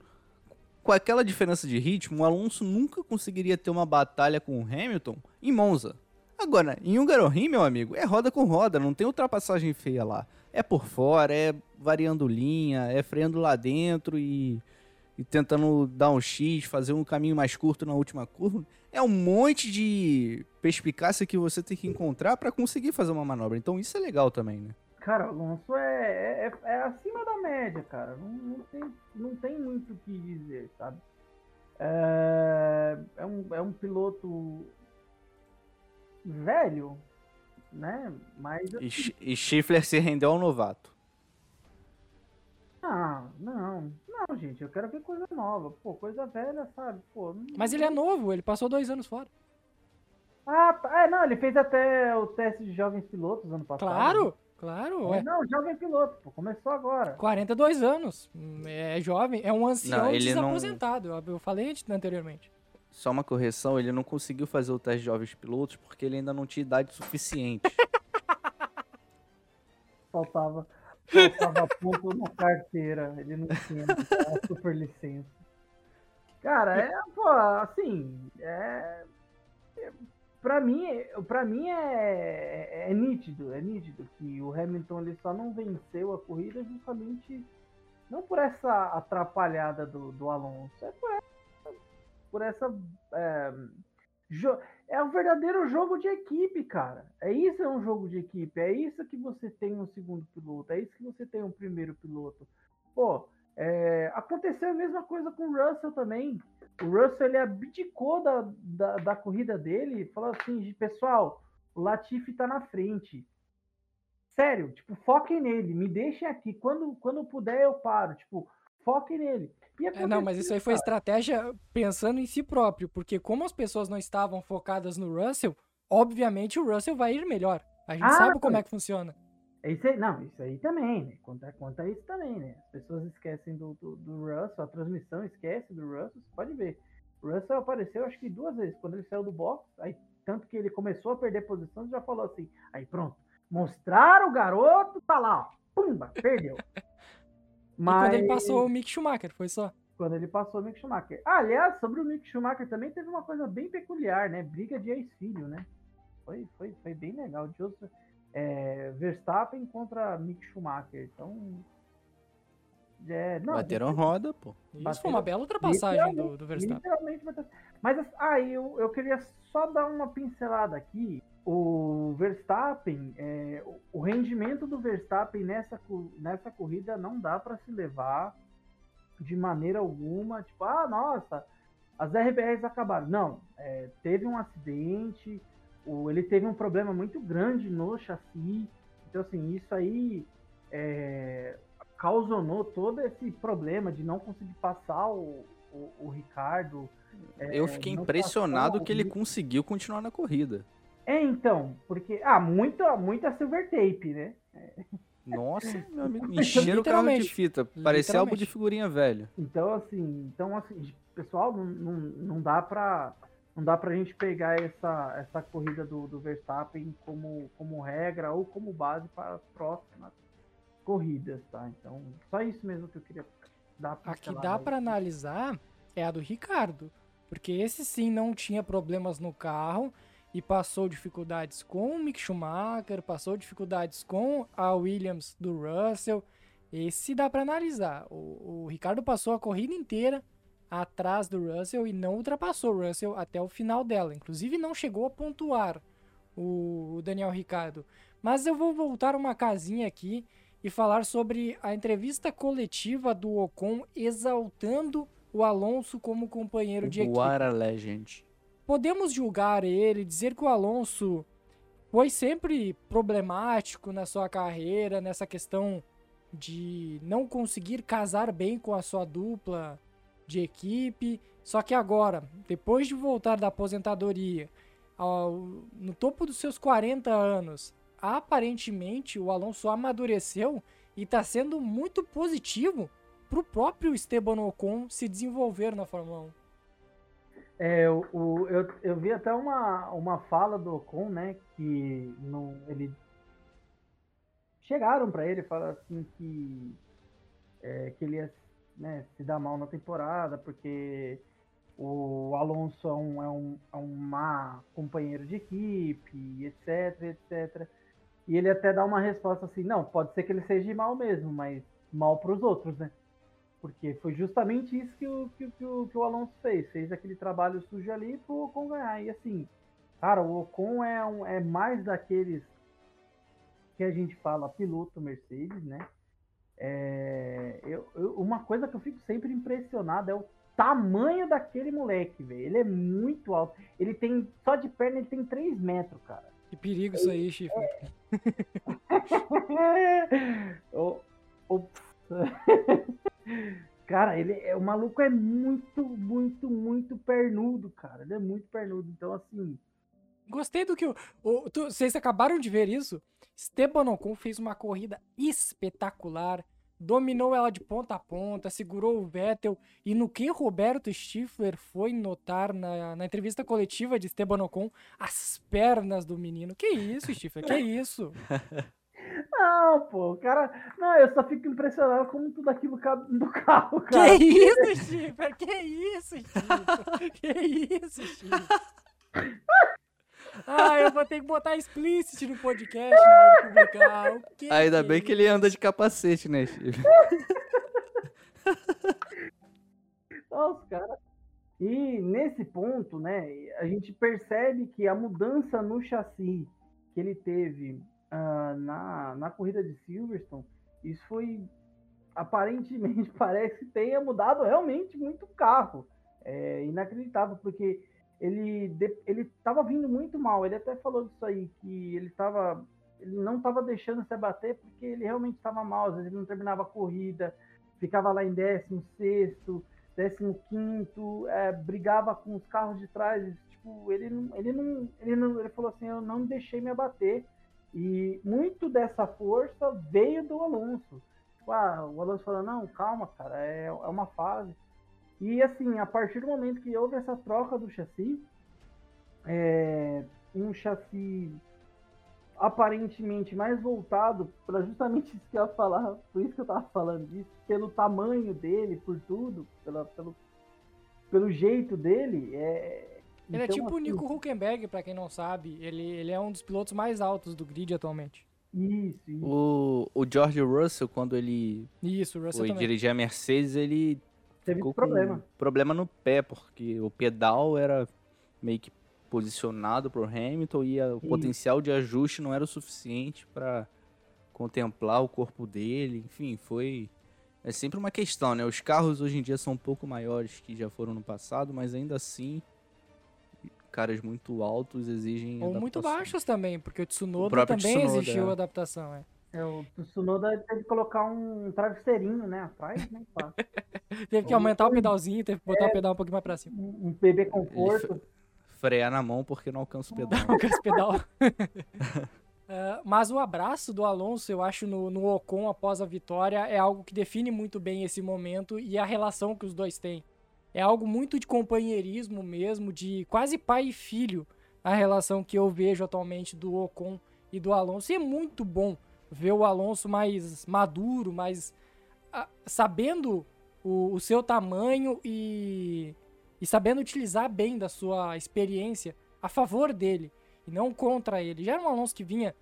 com aquela diferença de ritmo, o Alonso nunca conseguiria ter uma batalha com o Hamilton em Monza. Agora, em Hungaroring, meu amigo, é roda com roda, não tem ultrapassagem feia lá. É por fora, é variando linha, é freando lá dentro e, e tentando dar um X, fazer um caminho mais curto na última curva é um monte de perspicácia que você tem que encontrar para conseguir fazer uma manobra. Então isso é legal também, né? Cara, Alonso é, é, é, acima da média, cara. Não, não, tem, não tem muito o que dizer, sabe? É, é, um, é um piloto velho, né? Mas. E, e Schiffler se rendeu ao novato. Ah, não, não, gente, eu quero ver coisa nova. Pô, coisa velha, sabe? Pô, não... Mas ele é novo, ele passou dois anos fora. Ah, tá. É, não, ele fez até o teste de jovens pilotos ano passado. Claro, claro. Ué. Não, jovem piloto, pô, começou agora. 42 anos. É jovem, é um ancião não, desaposentado. Não... Eu falei anteriormente. Só uma correção, ele não conseguiu fazer o teste de jovens pilotos porque ele ainda não tinha idade suficiente. faltava, faltava ponto na carteira. Ele não tinha super licença. Cara, é, pô, assim, é, é para mim, para mim é, é, é, nítido, é nítido que o Hamilton ele só não venceu a corrida justamente não por essa atrapalhada do, do Alonso, é por essa, por essa é, é um verdadeiro jogo de equipe, cara. É isso é um jogo de equipe, é isso que você tem um segundo piloto, é isso que você tem um primeiro piloto. Pô, é, aconteceu a mesma coisa com o Russell também. O Russell ele abdicou da, da, da corrida dele, falou assim, pessoal, o Latifi tá na frente. Sério, tipo, foquem nele, me deixem aqui. Quando, quando puder, eu paro. Tipo, foquem nele. É, não, mas isso aí foi estratégia pensando em si próprio, porque como as pessoas não estavam focadas no Russell, obviamente o Russell vai ir melhor. A gente ah, sabe como é que funciona. Isso aí, não, isso aí também, né? Conta, conta isso também, né? As pessoas esquecem do, do, do Russell, a transmissão esquece do Russell, você pode ver. O Russell apareceu acho que duas vezes, quando ele saiu do box, aí tanto que ele começou a perder posição, já falou assim, aí pronto, mostrar o garoto, tá lá, ó, pumba, perdeu. Mas... E quando ele passou o Mick Schumacher, foi só? Quando ele passou o Mick Schumacher. Ah, aliás, sobre o Mick Schumacher também teve uma coisa bem peculiar, né? Briga de ex-filho, né? Foi, foi, foi bem legal. Joseph, é, Verstappen contra Mick Schumacher. Então. É, não, Bateram gente, roda, pô. Isso bateram, foi uma bela ultrapassagem do, do Verstappen. Literalmente, mas aí ah, eu, eu queria só dar uma pincelada aqui. O Verstappen, é, o rendimento do Verstappen nessa, nessa corrida não dá para se levar de maneira alguma. Tipo, ah, nossa, as RBRs acabaram. Não, é, teve um acidente, o, ele teve um problema muito grande no chassi. Então, assim, isso aí é, causou todo esse problema de não conseguir passar o, o, o Ricardo. É, Eu fiquei impressionado que ele conseguiu continuar na corrida. É, então, porque. Ah, muita, muita silver tape, né? Nossa, meu amigo, encheram o carro de fita. Parecia álbum de figurinha velho. Então, assim, então, assim, pessoal, não, não, não dá pra não dá pra gente pegar essa, essa corrida do, do Verstappen como, como regra ou como base para as próximas corridas, tá? Então, só isso mesmo que eu queria dar pra A que dá para analisar é a do Ricardo, porque esse sim não tinha problemas no carro e passou dificuldades com o Mick Schumacher, passou dificuldades com a Williams do Russell. Esse dá para analisar. O, o Ricardo passou a corrida inteira atrás do Russell e não ultrapassou o Russell até o final dela. Inclusive não chegou a pontuar o, Daniel Ricardo. Mas eu vou voltar uma casinha aqui e falar sobre a entrevista coletiva do Ocon exaltando o Alonso como companheiro de equipe. What a legend. Podemos julgar ele, dizer que o Alonso foi sempre problemático na sua carreira, nessa questão de não conseguir casar bem com a sua dupla de equipe. Só que agora, depois de voltar da aposentadoria, ao, no topo dos seus 40 anos, aparentemente o Alonso amadureceu e está sendo muito positivo para o próprio Esteban Ocon se desenvolver na Fórmula 1. É, o, o, eu, eu vi até uma, uma fala do Ocon, né, que não, ele chegaram para ele falaram assim que, é, que ele ia né, se dá mal na temporada, porque o Alonso é um, é um, é um má companheiro de equipe, etc, etc. E ele até dá uma resposta assim, não, pode ser que ele seja mal mesmo, mas mal para os outros, né? Porque foi justamente isso que o, que, que, o, que o Alonso fez. Fez aquele trabalho sujo ali pro Ocon ganhar. E assim, cara, o Ocon é, um, é mais daqueles que a gente fala piloto Mercedes, né? É, eu, eu, uma coisa que eu fico sempre impressionado é o tamanho daquele moleque, velho. Ele é muito alto. Ele tem, só de perna, ele tem 3 metros, cara. Que perigo isso aí, Chifre. É... o, o... cara, ele é, o maluco é muito, muito, muito pernudo, cara. Ele é muito pernudo. Então, assim. Gostei do que o. o tu, vocês acabaram de ver isso? Esteban Ocon fez uma corrida espetacular dominou ela de ponta a ponta, segurou o Vettel. E no que Roberto Stifler foi notar na, na entrevista coletiva de Esteban Ocon, as pernas do menino. Que isso, Stifler? Que isso? Não, pô, o cara. Não, eu só fico impressionado como tudo aquilo cabe no carro, cara. Que isso, Chipper? Que isso, Chipper? Que isso, Chipper? Ah, eu vou ter que botar explicit no podcast na hora de publicar. O que Ainda que bem é que ele anda de capacete, né, Chico? Nossa, cara. E nesse ponto, né, a gente percebe que a mudança no chassi que ele teve ah, na, na corrida de Silverstone, isso foi aparentemente parece que tenha mudado realmente muito o carro. É inacreditável, porque ele ele estava vindo muito mal. Ele até falou disso aí, que ele tava, ele não estava deixando se abater porque ele realmente estava mal. Às vezes ele não terminava a corrida, ficava lá em 16 décimo quinto, é, brigava com os carros de trás, tipo, ele não, ele não, ele não, ele falou assim, eu não deixei me abater, e muito dessa força veio do Alonso, Tipo, ah, o Alonso falou, não, calma, cara, é, é uma fase, e assim, a partir do momento que houve essa troca do chassi, é, um chassi aparentemente mais voltado para justamente isso que eu ia falar, por isso que eu tava falando disso, pelo tamanho dele, por tudo, pela, pelo, pelo jeito dele, é. Ele é então, tipo o assim, Nico Huckenberg, pra quem não sabe. Ele, ele é um dos pilotos mais altos do grid atualmente. Isso, isso. O, o George Russell, quando ele Isso, o Russell foi também. dirigir a Mercedes, ele Teve ficou problema. com problema no pé, porque o pedal era meio que posicionado pro Hamilton e a- o Isso. potencial de ajuste não era o suficiente para contemplar o corpo dele. Enfim, foi é sempre uma questão, né? Os carros hoje em dia são um pouco maiores que já foram no passado, mas ainda assim caras muito altos exigem Ou muito adaptação. baixos também, porque o Tsunoda próprio também Tsunoda, existiu é. adaptação. É. É, o Tsunoda teve que colocar um travesseirinho, né, atrás, né. Teve que aumentar o pedalzinho, teve que botar o pedal um pouquinho mais pra cima. um, bebê conforto. Frear na mão porque não alcança o pedal. com esse pedal. É, mas o abraço do Alonso, eu acho, no, no Ocon após a vitória, é algo que define muito bem esse momento e a relação que os dois têm. É algo muito de companheirismo mesmo, de quase pai e filho, a relação que eu vejo atualmente do Ocon e do Alonso. E é muito bom ver o Alonso mais maduro, mais ah, sabendo o, o seu tamanho e, e sabendo utilizar bem da sua experiência a favor dele e não contra ele. Já era um Alonso que vinha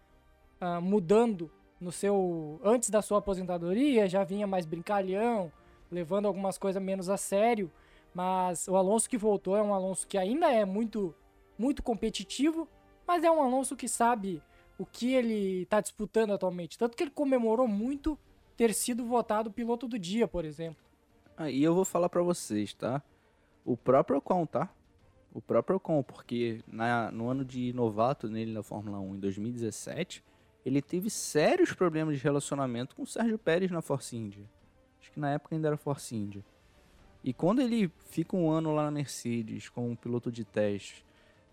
ah, mudando no seu antes da sua aposentadoria, já vinha mais brincalhão, levando algumas coisas menos a sério, mas o Alonso que voltou é um Alonso que ainda é muito muito competitivo, mas é um Alonso que sabe o que ele está disputando atualmente, tanto que ele comemorou muito ter sido votado piloto do dia, por exemplo. E eu vou falar pra vocês, tá? O próprio Ocon, tá? O próprio Ocon, porque na, no ano de novato nele na Fórmula 1, em 2017, ele teve sérios problemas de relacionamento com o Sérgio Pérez na Force India. Acho que na época ainda era Force India. E quando ele fica um ano lá na Mercedes com um piloto de teste,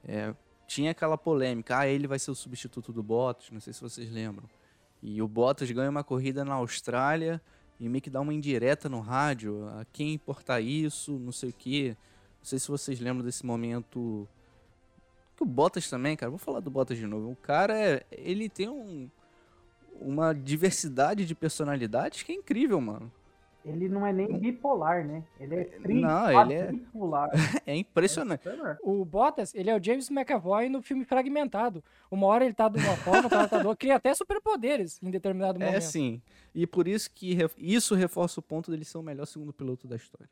é, tinha aquela polêmica, ah, ele vai ser o substituto do Bottas, não sei se vocês lembram. E o Bottas ganha uma corrida na Austrália e meio que dá uma indireta no rádio, a quem importar isso, não sei o quê. Não sei se vocês lembram desse momento. Que o Bottas também, cara, vou falar do Bottas de novo. O cara, é, ele tem um, uma diversidade de personalidades que é incrível, mano. Ele não é nem bipolar, né? Ele é tri, Não, ele é- bipolar. É impressionante. O Bottas, ele é o James McAvoy no filme Fragmentado. Uma hora ele tá de uma forma, outra hora tá do. Cria até superpoderes em determinado momento. É sim. E por isso que isso reforça o ponto dele ser o melhor segundo piloto da história.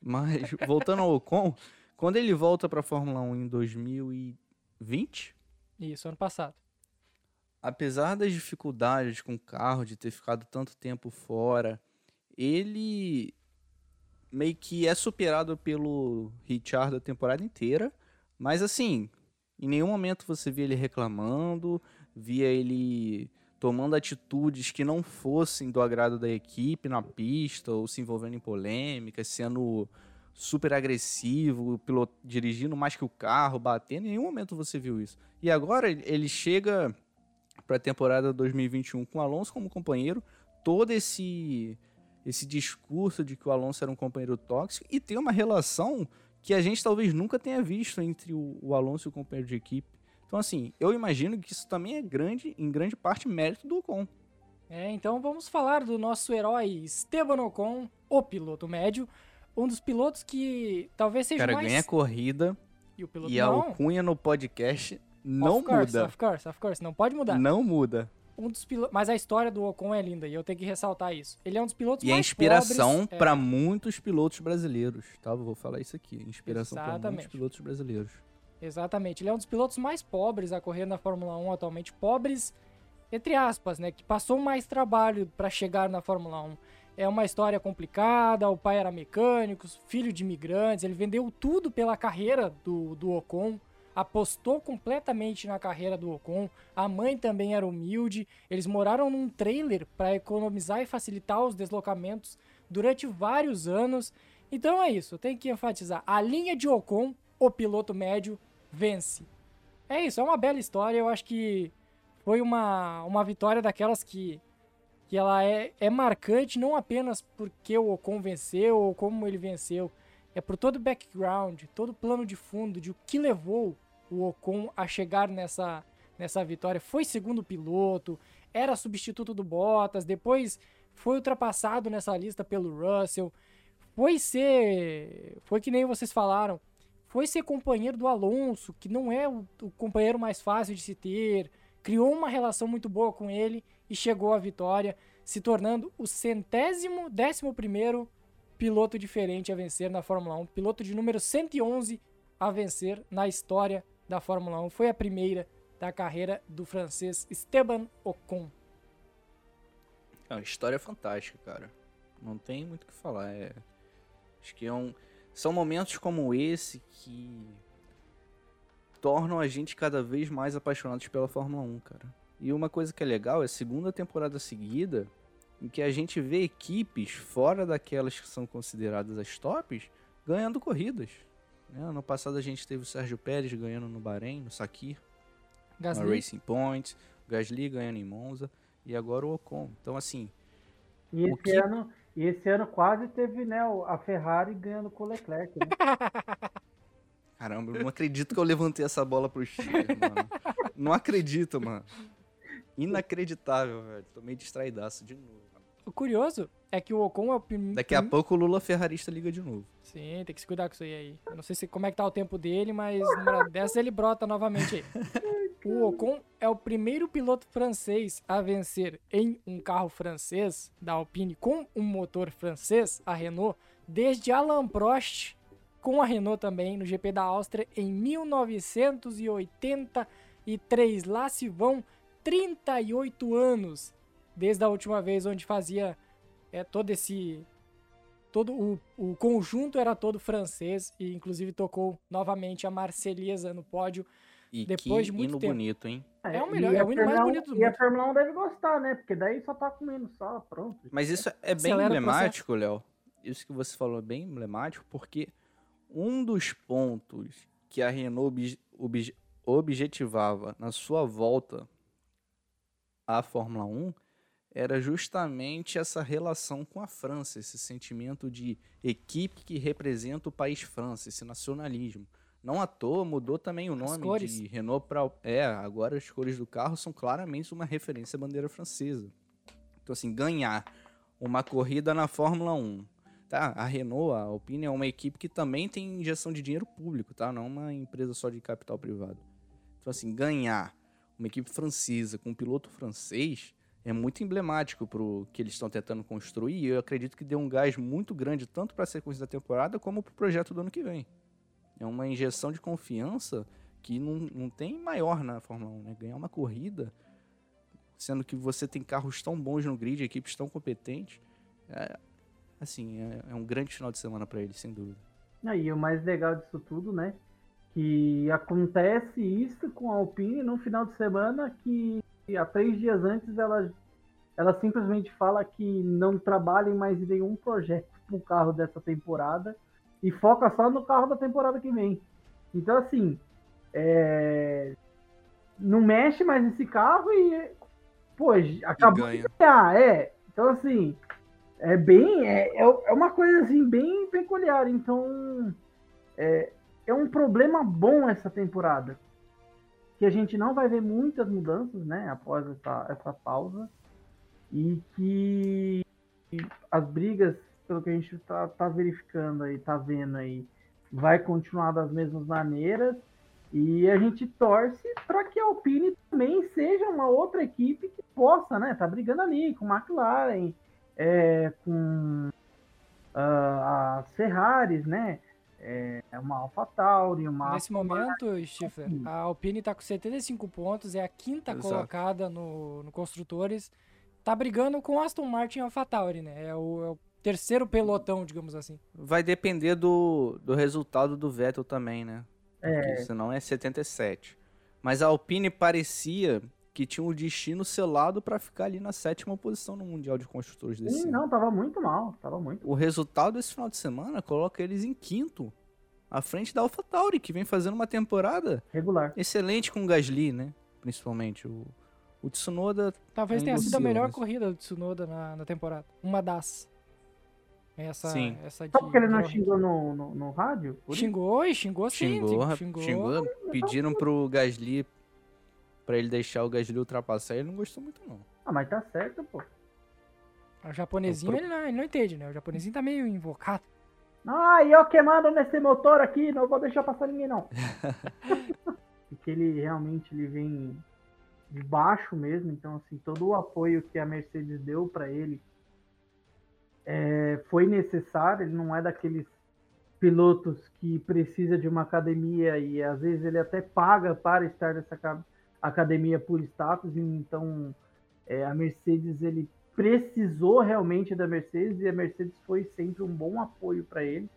Mas, voltando ao Ocon, quando ele volta pra Fórmula 1 em 2020, Isso, ano passado. apesar das dificuldades com o carro, de ter ficado tanto tempo fora, ele meio que é superado pelo Richard a temporada inteira, mas assim, em nenhum momento você via ele reclamando, via ele tomando atitudes que não fossem do agrado da equipe na pista, ou se envolvendo em polêmicas, sendo super agressivo, piloto dirigindo mais que o carro, batendo, em nenhum momento você viu isso. E agora ele chega para a temporada 2021 com Alonso como companheiro, todo esse esse discurso de que o Alonso era um companheiro tóxico e tem uma relação que a gente talvez nunca tenha visto entre o, o Alonso e o companheiro de equipe. Então assim, eu imagino que isso também é grande, em grande parte mérito do Ocon. É, então vamos falar do nosso herói Esteban Ocon, o piloto médio, um dos pilotos que talvez seja Cara, mais... ganha corrida E, o piloto... e a não, alcunha no podcast não of course, muda. Of course, of course, não pode mudar. Não muda. Um dos pilotos... Mas a história do Ocon é linda e eu tenho que ressaltar isso. Ele é um dos pilotos E é mais inspiração pobres... é, muitos pilotos brasileiros, tá? Vou falar isso aqui. Inspiração Exatamente. muitos pilotos brasileiros. Exatamente. Ele é um dos pilotos mais pobres a correr na Fórmula 1 atualmente. Pobres, entre aspas, né? Que passou mais trabalho para chegar na Fórmula 1. É uma história complicada. O pai era mecânico, filho de imigrantes. Ele vendeu tudo pela carreira do, do Ocon. Apostou completamente na carreira do Ocon. A mãe também era humilde. Eles moraram num trailer para economizar e facilitar os deslocamentos durante vários anos. Então é isso, tenho que enfatizar. A linha de Ocon, o piloto médio, vence. É isso, é uma bela história. Eu acho que foi uma, uma vitória daquelas que, que ela é, é marcante, não apenas porque o Ocon venceu ou como ele venceu, é por todo o background, todo o plano de fundo de o que levou o Ocon a chegar nessa, nessa vitória. Foi segundo piloto, era substituto do Bottas, depois foi ultrapassado nessa lista pelo Russell, foi ser. Foi que nem vocês falaram foi ser companheiro do Alonso, que não é o, o, companheiro mais fácil de se ter, criou uma relação muito boa com ele e chegou à vitória, se tornando o centésimo, décimo primeiro piloto diferente a vencer na Fórmula 1, piloto de número 111 a vencer na história da Fórmula 1. Foi a primeira da carreira do francês Esteban Ocon. É uma história fantástica, cara. Não tem muito o que falar. É... Acho que é um são momentos como esse que tornam a gente cada vez mais apaixonados pela Fórmula 1, cara. E uma coisa que é legal é a segunda temporada seguida em que a gente vê equipes fora daquelas que são consideradas as tops ganhando corridas. Né? Ano passado a gente teve o Sérgio Pérez ganhando no Bahrein, no Sakir, Gasly. na Racing Point, o Gasly ganhando em Monza e agora o Ocon. Então assim, e esse que... ano e esse ano quase teve, né, a Ferrari ganhando com o Leclerc. Né? Caramba, eu não acredito que eu levantei essa bola pro Chile, mano. Não acredito, mano. Inacreditável, velho. Tô meio distraidaço de novo. O curioso é que o Ocon é o primeiro. Daqui a pouco o Lula Ferrarista liga de novo. Sim, tem que se cuidar com isso aí. Eu não sei se, como é que tá o tempo dele, mas numa dessa ele brota novamente aí. O Ocon é o primeiro piloto francês a vencer em um carro francês da Alpine com um motor francês, a Renault, desde Alain Prost com a Renault também no GP da Áustria em 1983. Lá se vão 38 anos desde a última vez onde fazia é, todo esse todo o, o conjunto era todo francês e inclusive tocou novamente a Marselhesa no pódio e depois que de muito hino tempo. bonito, hein? É, o melhor, é o hino mais bonito do E a mundo. Fórmula 1 deve gostar, né? Porque daí só tá comendo só, pronto. Mas isso é bem Acelera emblemático, Léo. Isso que você falou é bem emblemático, porque um dos pontos que a Renault obje- obje- objetivava na sua volta à Fórmula 1 era justamente essa relação com a França, esse sentimento de equipe que representa o país França, esse nacionalismo. Não à toa mudou também o nome de Renault para é, agora as cores do carro são claramente uma referência à bandeira francesa. Então assim, ganhar uma corrida na Fórmula 1, tá? A Renault, a Alpine é uma equipe que também tem injeção de dinheiro público, tá? Não é uma empresa só de capital privado. Então assim, ganhar uma equipe francesa com um piloto francês é muito emblemático para o que eles estão tentando construir e eu acredito que deu um gás muito grande tanto para a sequência da temporada como para o projeto do ano que vem. É uma injeção de confiança que não, não tem maior na Fórmula 1, né? Ganhar uma corrida, sendo que você tem carros tão bons no grid, equipes tão competentes, é, assim, é, é um grande final de semana para eles, sem dúvida. Aí o mais legal disso tudo, né? Que acontece isso com a Alpine no final de semana que há três dias antes ela, ela simplesmente fala que não trabalha em mais nenhum projeto para o carro dessa temporada e foca só no carro da temporada que vem. Então assim, é, não mexe mais nesse carro e pô, acabou ganha. de ganhar, é. Então assim, é bem, é, é é uma coisa assim bem peculiar. Então é, é um problema bom essa temporada. Que a gente não vai ver muitas mudanças, né? Após essa, essa pausa. e que as brigas, pelo que a gente está tá verificando aí, tá vendo aí, vai continuar das mesmas maneiras. E a gente torce para que a Alpine também seja uma outra equipe que possa, né? Tá brigando ali com McLaren, é, com uh, a Ferraris, né? É, uma AlphaTauri, uma Nesse momento, Stifler, a Alpine está com 75 pontos, é a quinta Exato. colocada no, no Construtores. Tá brigando com Aston Martin e AlphaTauri, né? É o, é o terceiro pelotão, digamos assim. Vai depender do, do resultado do Vettel também, né? Porque é. senão é 77. Mas a Alpine parecia que tinha um destino selado para ficar ali na sétima posição no Mundial de Construtores desse Sim, ano. Não, tava muito mal, tava muito. O resultado desse final de semana coloca eles em quinto, à frente da AlphaTauri, que vem fazendo uma temporada regular, excelente com o Gasly, né? Principalmente o o Tsunoda. Talvez tenha sido a melhor mas... corrida do Tsunoda na, na temporada. Uma das. Essa, sim. essa de... Só porque ele não xingou no, no, no rádio? Xingou e xingou sim. Xingou, xingou. xingou. Pediram pro Gasly pra ele deixar o Gasly ultrapassar ele não gostou muito, não. Ah, mas tá certo, pô. O japonesinho, pro... ele, não, ele não entende, né? O japonesinho tá meio invocado. Ah, e eu queimando nesse motor aqui, não vou deixar passar ninguém, não. Porque ele realmente ele vem de baixo mesmo, então assim, todo o apoio que a Mercedes deu para ele é, foi necessário, ele não é daqueles pilotos que precisa de uma academia e às vezes ele até paga para estar nessa academia por status, então é, a Mercedes ele precisou realmente da Mercedes e a Mercedes foi sempre um bom apoio para ele.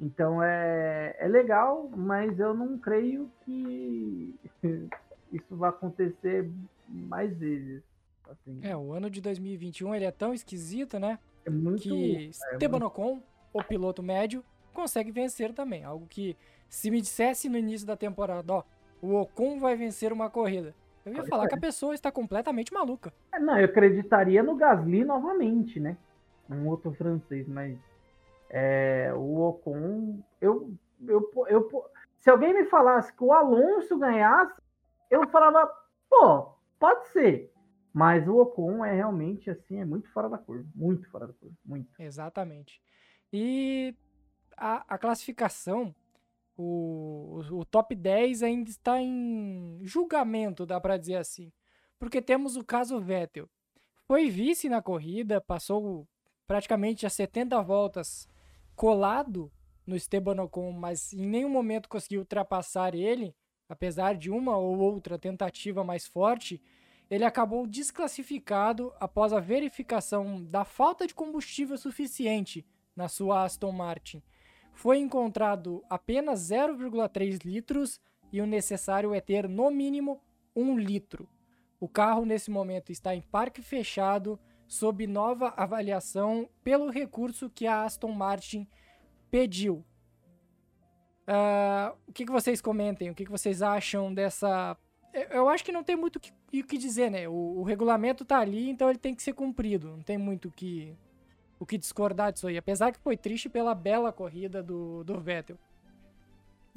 Então é, é legal, mas eu não creio que isso vai acontecer mais vezes. Assim. É, o ano de 2021 ele é tão esquisito, né? É muito, que é Esteban muito... Ocon, o piloto médio, consegue vencer também. Algo que se me dissesse no início da temporada, ó, o Ocon vai vencer uma corrida. Eu ia falar que a pessoa está completamente maluca. É, não, eu acreditaria no Gasly novamente, né? Um outro francês, mas é, o Ocon, eu, eu, eu, se alguém me falasse que o Alonso ganhasse, eu falava, pô, pode ser. Mas o Ocon é realmente assim, é muito fora da curva. Muito fora da curva. Muito. Exatamente. E a, a classificação, o, o, top 10 ainda está em julgamento, dá para dizer assim. Porque temos o caso Vettel. Foi vice na corrida, passou praticamente a 70 voltas colado no Esteban Ocon, mas em nenhum momento conseguiu ultrapassar ele apesar de uma ou outra tentativa mais forte, ele acabou desclassificado após a verificação da falta de combustível suficiente na sua Aston Martin. Foi encontrado apenas 0,3 litros e o necessário é ter no mínimo 1 litro. O carro nesse momento está em parque fechado, sob nova avaliação pelo recurso que a Aston Martin pediu. Uh, o que, que vocês comentem? O que, que vocês acham dessa. Eu acho que não tem muito o que, que dizer, né? O, o, regulamento tá ali, então ele tem que ser cumprido. Não tem muito o que, o que discordar disso aí. Apesar que foi triste pela bela corrida do, do Vettel.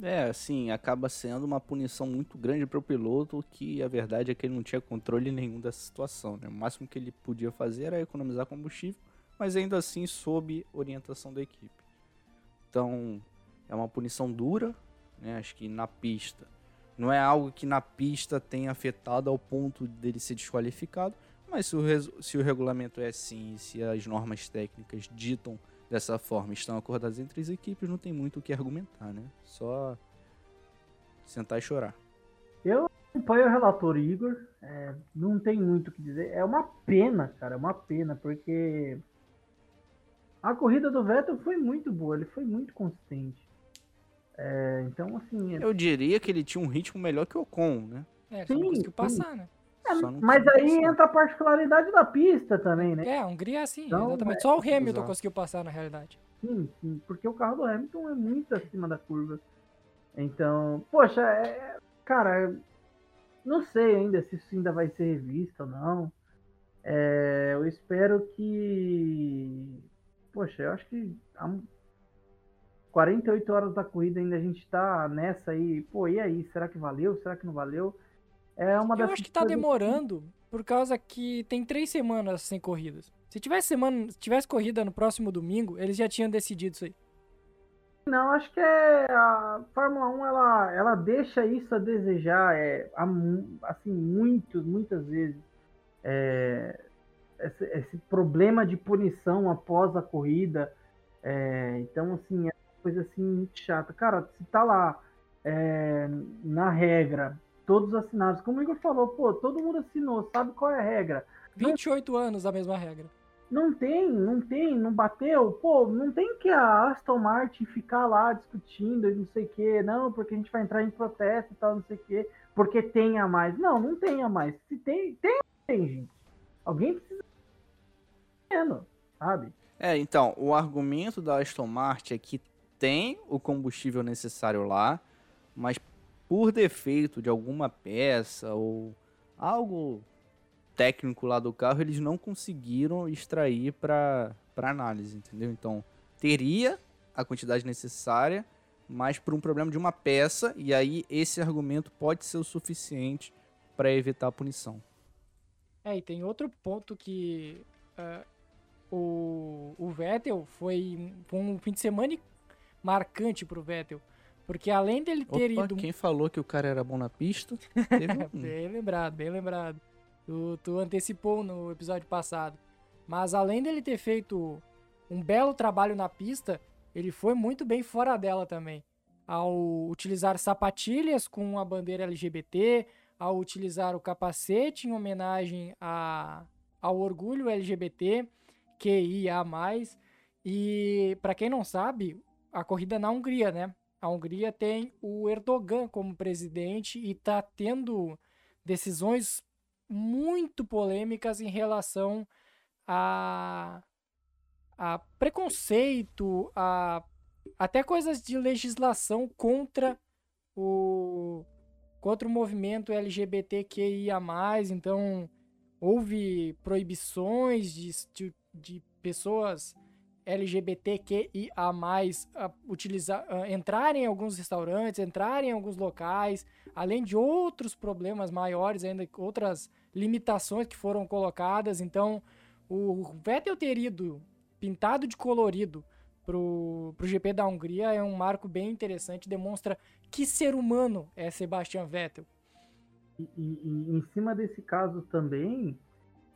É, assim, acaba sendo uma punição muito grande para o piloto, que a verdade é que ele não tinha controle nenhum dessa situação. Né? O máximo que ele podia fazer era economizar combustível, mas ainda assim sob orientação da equipe. Então, é uma punição dura, né? Acho que na pista. Não é algo que na pista tenha afetado ao ponto dele ser desqualificado, mas se o, se o regulamento é assim, se as normas técnicas ditam dessa forma, estão acordadas entre as equipes, não tem muito o que argumentar, né? Só sentar e chorar. Eu acompanho o relator Igor, é, não tem muito o que dizer. É uma pena, cara, é uma pena, porque a corrida do Vettel foi muito boa, ele foi muito consistente. É, então, assim. Eu diria que ele tinha um ritmo melhor que o Ocon, né? É, sim, não conseguiu passar, né? É, mas aí passar. entra a particularidade da pista também, né? É, a Hungria é assim, então, exatamente. É, Só o Hamilton exato. conseguiu passar na realidade. Sim, sim, porque o carro do Hamilton é muito acima da curva. Então, poxa, é, cara, não sei ainda se isso ainda vai ser revisto ou não. É, eu espero que. Poxa, eu acho que 48 horas da corrida ainda a gente tá nessa aí. Pô, e aí? Será que valeu? Será que não valeu? É uma Eu acho que tá demorando, por causa que tem três semanas sem corridas. Se tivesse semana, se tivesse corrida no próximo domingo, eles já tinham decidido isso aí. Não, acho que é a Fórmula 1 ela, ela deixa isso a desejar, é, assim, muito, muitas vezes. É, esse, esse, problema de punição após a corrida. É, então, assim, é uma coisa assim muito chata. Cara, se tá lá é, na regra, todos assinados, como o Igor falou, pô, todo mundo assinou, sabe qual é a regra. 28 não, anos a mesma regra. Não tem, não tem, não bateu, pô, não tem que a Aston Martin ficar lá discutindo e não sei o que, não, porque a gente vai entrar em protesto e tal, não sei o que, porque tem a mais. Não, não tem a mais. Se tem, tem, tem, gente. Alguém precisa sabe? É, então, o argumento da Aston Martin é que tem o combustível necessário lá, mas por defeito de alguma peça ou algo técnico lá do carro, eles não conseguiram extrair para análise, entendeu? Então, teria a quantidade necessária, mas por um problema de uma peça, e aí esse argumento pode ser o suficiente para evitar a punição. É, e tem outro ponto que uh, o, o Vettel foi, foi um fim de semana marcante pro Vettel. Porque além dele ter Opa, ido. Quem falou que o cara era bom na pista? bem lembrado, bem lembrado. Tu, tu antecipou no episódio passado. Mas além dele ter feito um belo trabalho na pista, ele foi muito bem fora dela também. Ao utilizar sapatilhas com a bandeira LGBT, ao utilizar o capacete em homenagem a, ao orgulho LGBT, QIA+. E para quem não sabe, a corrida na Hungria, né? A Hungria tem o Erdogan como presidente e está tendo decisões muito polêmicas em relação a, a preconceito, a até coisas de legislação contra o contra o movimento LGBTQIA+, então houve proibições de, de de pessoas LGBTQIA+, a utilizar, a entrarem em alguns restaurantes, entrarem em alguns locais, além de outros problemas maiores ainda, outras limitações que foram colocadas. Então, o Vettel ter ido pintado de colorido pro, pro GP da Hungria é um marco bem interessante, demonstra que ser humano é Sebastian Vettel. E, e, e em cima desse caso também,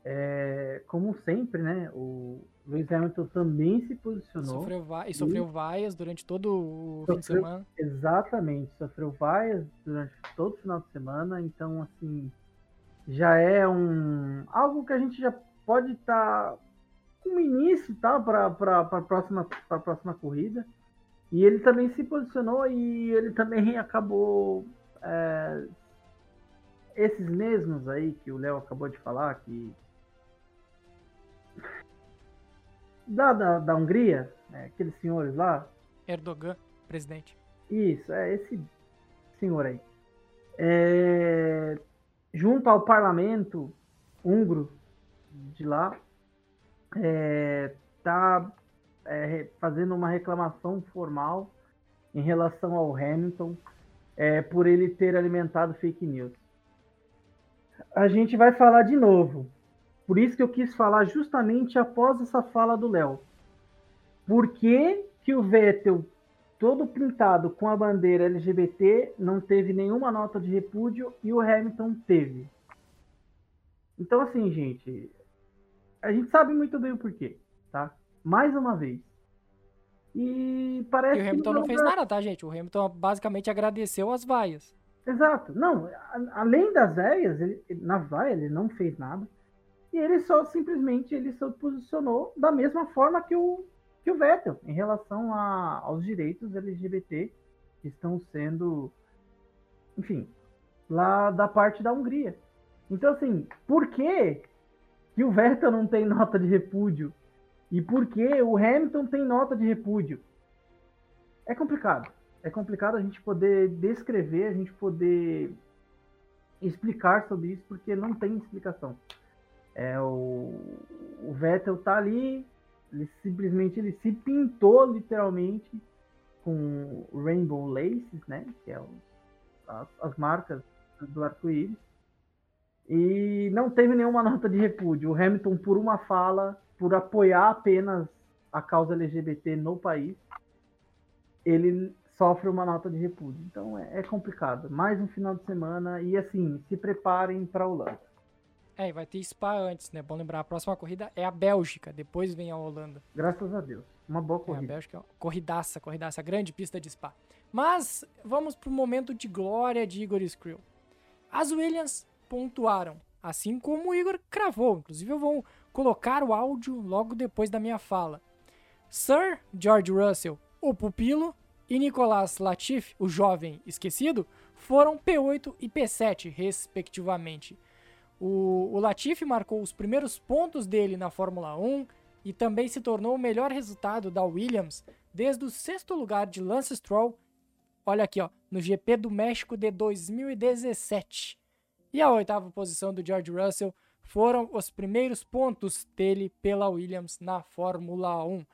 é, como sempre, né? O Lewis Hamilton também se posicionou. Sofreu e sofreu vaias durante todo o sofreu, fim de semana. Exatamente, sofreu vaias durante todo o final de semana. Então, assim, já é um algo que a gente já pode estar tá um início tá, para a próxima, próxima corrida. E ele também se posicionou e ele também acabou. É, esses mesmos aí que o Léo acabou de falar, que da, da, da Hungria, né, aqueles senhores lá. Erdogan, presidente. Isso, é esse senhor aí. É, junto ao parlamento húngaro de lá, está é, é, fazendo uma reclamação formal em relação ao Hamilton é, por ele ter alimentado fake news. A gente vai falar de novo. Por isso que eu quis falar justamente após essa fala do Léo. Por que, que o Vettel, todo pintado com a bandeira LGBT, não teve nenhuma nota de repúdio e o Hamilton teve? Então, assim, gente, a gente sabe muito bem o porquê, tá? Mais uma vez. E parece e o Hamilton não, não fez nada, tá, gente? O Hamilton basicamente agradeceu as vaias. Exato. Não, além das vaias, ele, nas vaias ele não fez nada. E ele só simplesmente ele se posicionou da mesma forma que o, que o Vettel em relação a, aos direitos LGBT que estão sendo, enfim, lá da parte da Hungria. Então, assim, por que, que o Vettel não tem nota de repúdio? E por que o Hamilton tem nota de repúdio? É complicado. É complicado a gente poder descrever, a gente poder explicar sobre isso, porque não tem explicação. É, o, o Vettel tá ali, ele simplesmente ele se pintou literalmente com Rainbow Laces, né? Que é o, as, as marcas do arco-íris. E não teve nenhuma nota de repúdio. O Hamilton, por uma fala, por apoiar apenas a causa LGBT no país, ele sofre uma nota de repúdio. Então é, é complicado. Mais um final de semana e assim, se preparem para a Holanda. É, vai ter Spa antes, né? Bom lembrar, a próxima corrida é a Bélgica, depois vem a Holanda. Graças a Deus. Uma boa corrida. É, a Bélgica, corridaça, corridaça, grande pista de Spa. Mas vamos pro momento de glória de Igor Skrill. As Williams pontuaram, assim como o Igor cravou. Inclusive eu vou colocar o áudio logo depois da minha fala. Sir George Russell, o pupilo, e Nicolas Latifi, o jovem esquecido, foram P8 e P7, respectivamente. O, o Latifi marcou os primeiros pontos dele na Fórmula 1 e também se tornou o melhor resultado da Williams desde o sexto lugar de Lance Stroll, olha aqui, ó, no GP do México de 2017. E a oitava posição do George Russell foram os primeiros pontos dele pela Williams na Fórmula 1.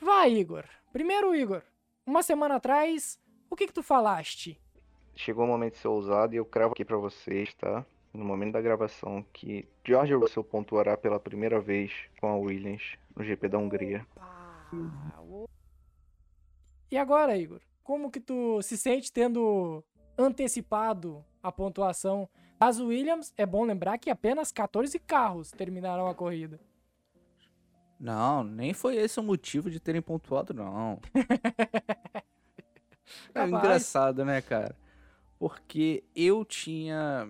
Vai, Igor. Primeiro, Igor, uma semana atrás, o que que tu falaste? Chegou o momento de ser ousado e eu cravo aqui para vocês, tá? No momento da gravação, que George Russell pontuará pela primeira vez com a Williams no GP da Hungria. E agora, Igor? Como que tu se sente tendo antecipado a pontuação das Williams? É bom lembrar que apenas 14 carros terminaram a corrida. Não, nem foi esse o motivo de terem pontuado, não. é engraçado, né, cara? Porque eu tinha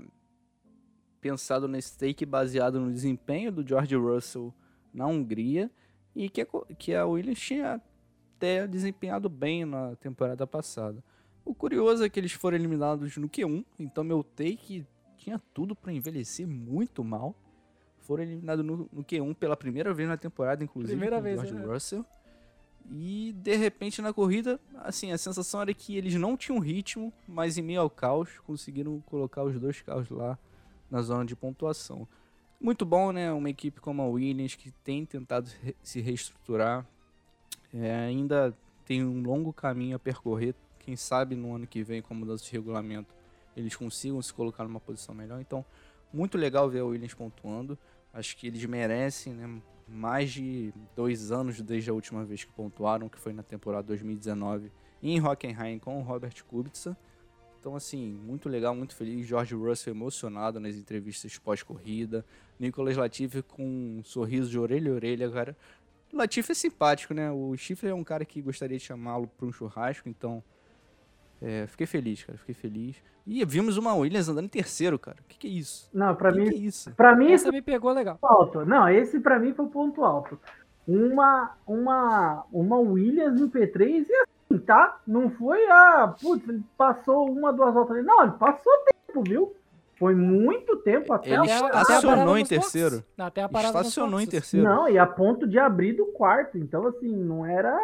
pensado nesse take baseado no desempenho do George Russell na Hungria e que a, que a Williams tinha até desempenhado bem na temporada passada. O curioso é que eles foram eliminados no Q1, então meu take tinha tudo para envelhecer muito mal foram eliminados no, no, Q1 pela primeira vez na temporada, inclusive. Primeira vez, George né? Russell. E de repente na corrida, assim, a sensação era que eles não tinham ritmo, mas em meio ao caos conseguiram colocar os dois carros lá na zona de pontuação. Muito bom, né? Uma equipe como a Williams que tem tentado se reestruturar, é, ainda tem um longo caminho a percorrer. Quem sabe no ano que vem, com a mudança de regulamento, eles consigam se colocar numa posição melhor. Então, muito legal ver a Williams pontuando. Acho que eles merecem, né? Mais de dois anos desde a última vez que pontuaram, que foi na temporada 2019 em Hockenheim com o Robert Kubica. Então, assim, muito legal, muito feliz. George Russell emocionado nas entrevistas pós-corrida. Nicolas Latifi com um sorriso de orelha a orelha, cara. Latifi é simpático, né? O Chifre é um cara que gostaria de chamá-lo para um churrasco, então é, fiquei feliz, cara, fiquei feliz. E vimos uma Williams andando em terceiro, cara. O que, que é isso? Não, pra que mim. Que é isso? Pra mim. Essa me pegou legal. Alto. Não, esse pra mim foi o ponto alto. Uma, uma, uma Williams em P3 e assim, tá? Não foi, ah, putz, ele passou uma, duas voltas ali. Não, ele passou tempo, viu? Foi muito tempo até Ele a, estacionou em terceiro. Não, até a parada estacionou em terceiro. Não, e a ponto de abrir do quarto. Então, assim, não era.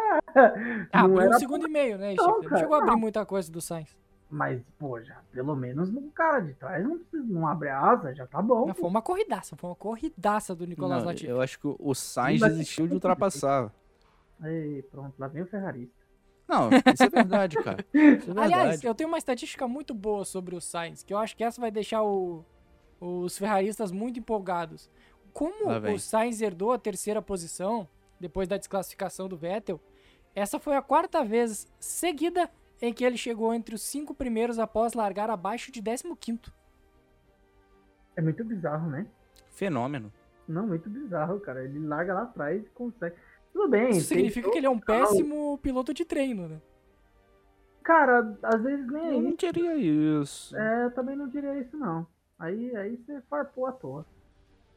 Ah, não era um segundo e meio, né, não, Não chegou a abrir muita coisa do Sainz. Mas, pô, já, pelo menos no cara de trás não, precisa, não abre a asa, já tá bom. Mas foi uma corridaça, foi uma corridaça do Nicolas Latifi. Eu acho que o Sainz desistiu de ultrapassar. Aí, pronto, lá vem o Ferrarista. Não, isso é verdade, cara. É verdade. Aliás, eu tenho uma estatística muito boa sobre o Sainz, que eu acho que essa vai deixar o, os ferraristas muito empolgados. Como o Sainz herdou a terceira posição depois da desclassificação do Vettel, essa foi a quarta vez seguida em que ele chegou entre os cinco primeiros após largar abaixo de 15 É muito bizarro, né? Fenômeno. Não, muito bizarro, cara. Ele larga lá atrás e consegue. Tudo bem. Isso significa que ele é um péssimo piloto de treino, né? Cara, às vezes nem Eu não diria isso. É, eu também não diria isso, não. Aí, aí você farpou à toa.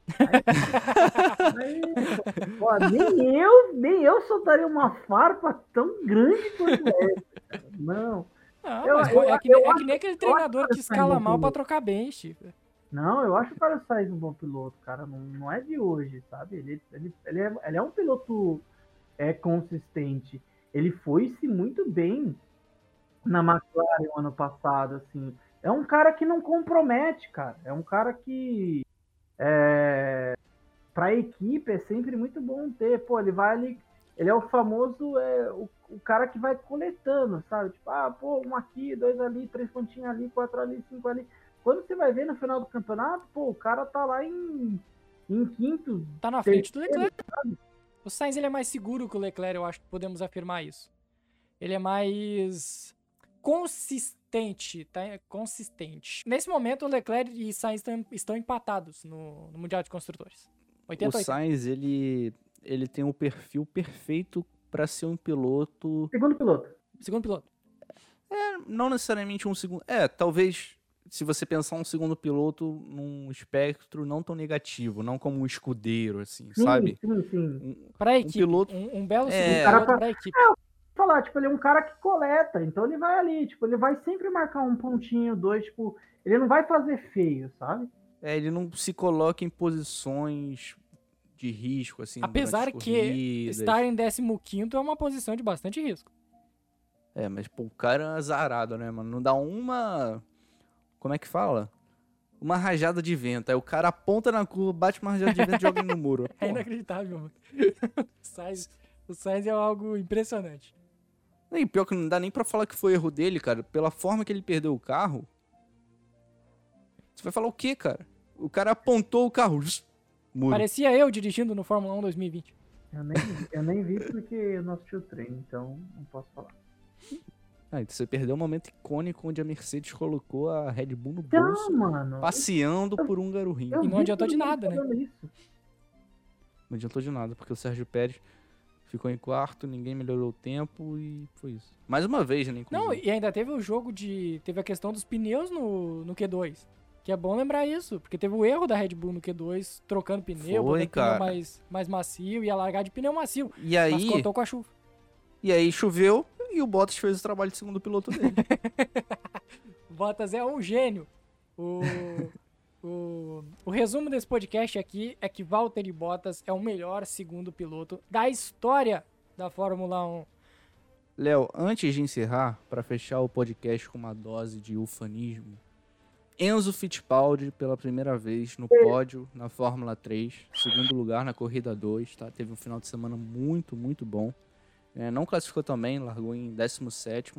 Aí, aí, ó, nem eu, nem eu soltaria uma farpa tão grande quanto essa. Não. Ah, eu, eu, é, que, eu, é que nem aquele treinador que escala mal pra trocar bem, Chico. Não, eu acho o Carlos Sainz um bom piloto, cara. Não, não é de hoje, sabe? Ele, ele, ele, é, ele é um piloto é, consistente. Ele foi-se muito bem na McLaren ano passado, assim. É um cara que não compromete, cara. É um cara que é, para a equipe é sempre muito bom ter. Pô, ele vai ali, ele é o famoso é, o, o cara que vai coletando, sabe? Tipo, ah, pô, um aqui, dois ali, três pontinhos ali, quatro ali, cinco ali quando você vai ver no final do campeonato, pô, o cara tá lá em, em quinto. Tá na frente do Leclerc. O Sainz ele é mais seguro que o Leclerc, eu acho que podemos afirmar isso. Ele é mais consistente, tá? Consistente. Nesse momento, o Leclerc e Sainz estão, estão empatados no, no Mundial de Construtores. 80 o Sainz, ele, ele tem o um perfil perfeito para ser um piloto. Segundo piloto. Segundo piloto. É, não necessariamente um segundo. É, talvez se você pensar um segundo piloto num espectro não tão negativo, não como um escudeiro, assim, sim, sabe? Sim, sim. Um, pra equipe. Um, piloto... um, um belo É. segundo pra- pra equipe. É, falar, tipo, ele é um cara que coleta, então ele vai ali, tipo, ele vai sempre marcar um pontinho, dois, tipo, ele não vai fazer feio, sabe? É, ele não se coloca em posições de risco, assim. Apesar que estar em 15 é uma posição de bastante risco. É, mas pô, o cara é azarado, né, mano? Não dá uma. Como é que fala? Uma rajada de vento. Aí o cara aponta na curva, bate uma rajada de vento e joga no muro. É inacreditável, mano. o, Sainz, é algo impressionante. E pior que não dá nem pra falar que foi erro dele, cara. Pela forma que ele perdeu o carro. Você vai falar o quê, cara? O cara apontou o carro. Muro. Parecia eu dirigindo no Fórmula 1 2020. Eu nem, eu nem vi porque eu não assisti o treino, então não posso falar. Ah, então você perdeu um momento icônico onde a Mercedes colocou a Red Bull no Então, bolso, mano. passeando por um garorinho. eu E não adiantou de nada, né? Isso. Não adiantou de nada, porque o Sérgio Pérez ficou em quarto, ninguém melhorou o tempo e foi isso. Mais uma vez, né, Não, inclusive. e ainda teve o jogo de. Teve a questão dos pneus no, no Q2. Que é bom lembrar isso, porque teve o erro da Red Bull no Q2, trocando pneu, Foi, botando cara. pneu mais, mais macio, ia largar de pneu macio. E Mas aí, contou com a chuva. e aí choveu e o Bottas fez o trabalho de segundo piloto dele. O Bottas é um gênio. O, o, o resumo desse podcast aqui é que Valtteri Bottas é o melhor segundo piloto da história da Fórmula 1. Léo, antes de encerrar, pra fechar o podcast com uma dose de ufanismo, Enzo Fittipaldi pela primeira vez no pódio na Fórmula 3, segundo lugar na corrida 2, tá? Teve um final de semana muito, muito bom. É, não classificou também, largou em 17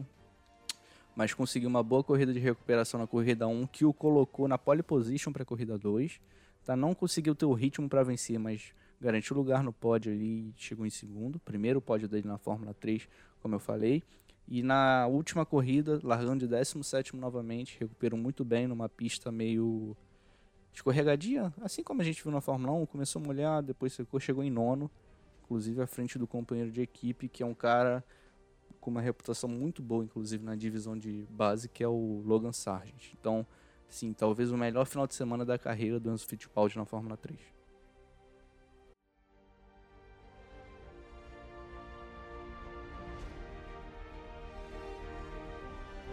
mas conseguiu uma boa corrida de recuperação na corrida 1, que o colocou na pole position para a corrida 2. Tá? Não conseguiu ter o ritmo para vencer, mas garantiu lugar no pódio ali e chegou em segundo. Primeiro pódio dele na Fórmula 3, como eu falei. E na última corrida, largando de 17 novamente, recuperou muito bem numa pista meio escorregadia, assim como a gente viu na Fórmula 1, começou a molhar, depois secou, chegou em nono, inclusive à frente do companheiro de equipe, que é um cara com uma reputação muito boa, inclusive na divisão de base, que é o Logan Sargent. Então, sim, talvez o melhor final de semana da carreira do Enzo Fittipaldi na Fórmula 3.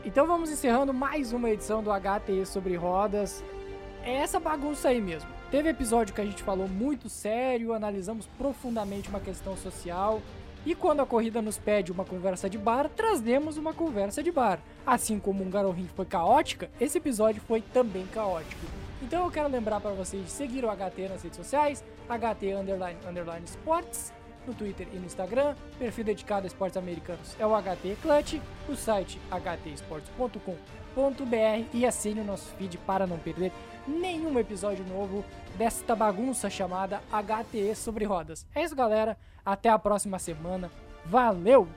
Então vamos encerrando mais uma edição do HTE sobre rodas. É essa bagunça aí mesmo. Teve episódio que a gente falou muito sério, analisamos profundamente uma questão social. E quando a corrida nos pede uma conversa de bar, trazemos uma conversa de bar. Assim como um Garorim foi caótica, esse episódio foi também caótico. Então eu quero lembrar para vocês de seguir o HT nas redes sociais, HT underline, underline Sports, no Twitter e no Instagram. Perfil dedicado a esportes americanos é o HT Clutch, o site htesports.com.br e assine o nosso feed para não perder nenhum episódio novo desta bagunça chamada HTE sobre rodas. É isso, galera. Até a próxima semana. Valeu!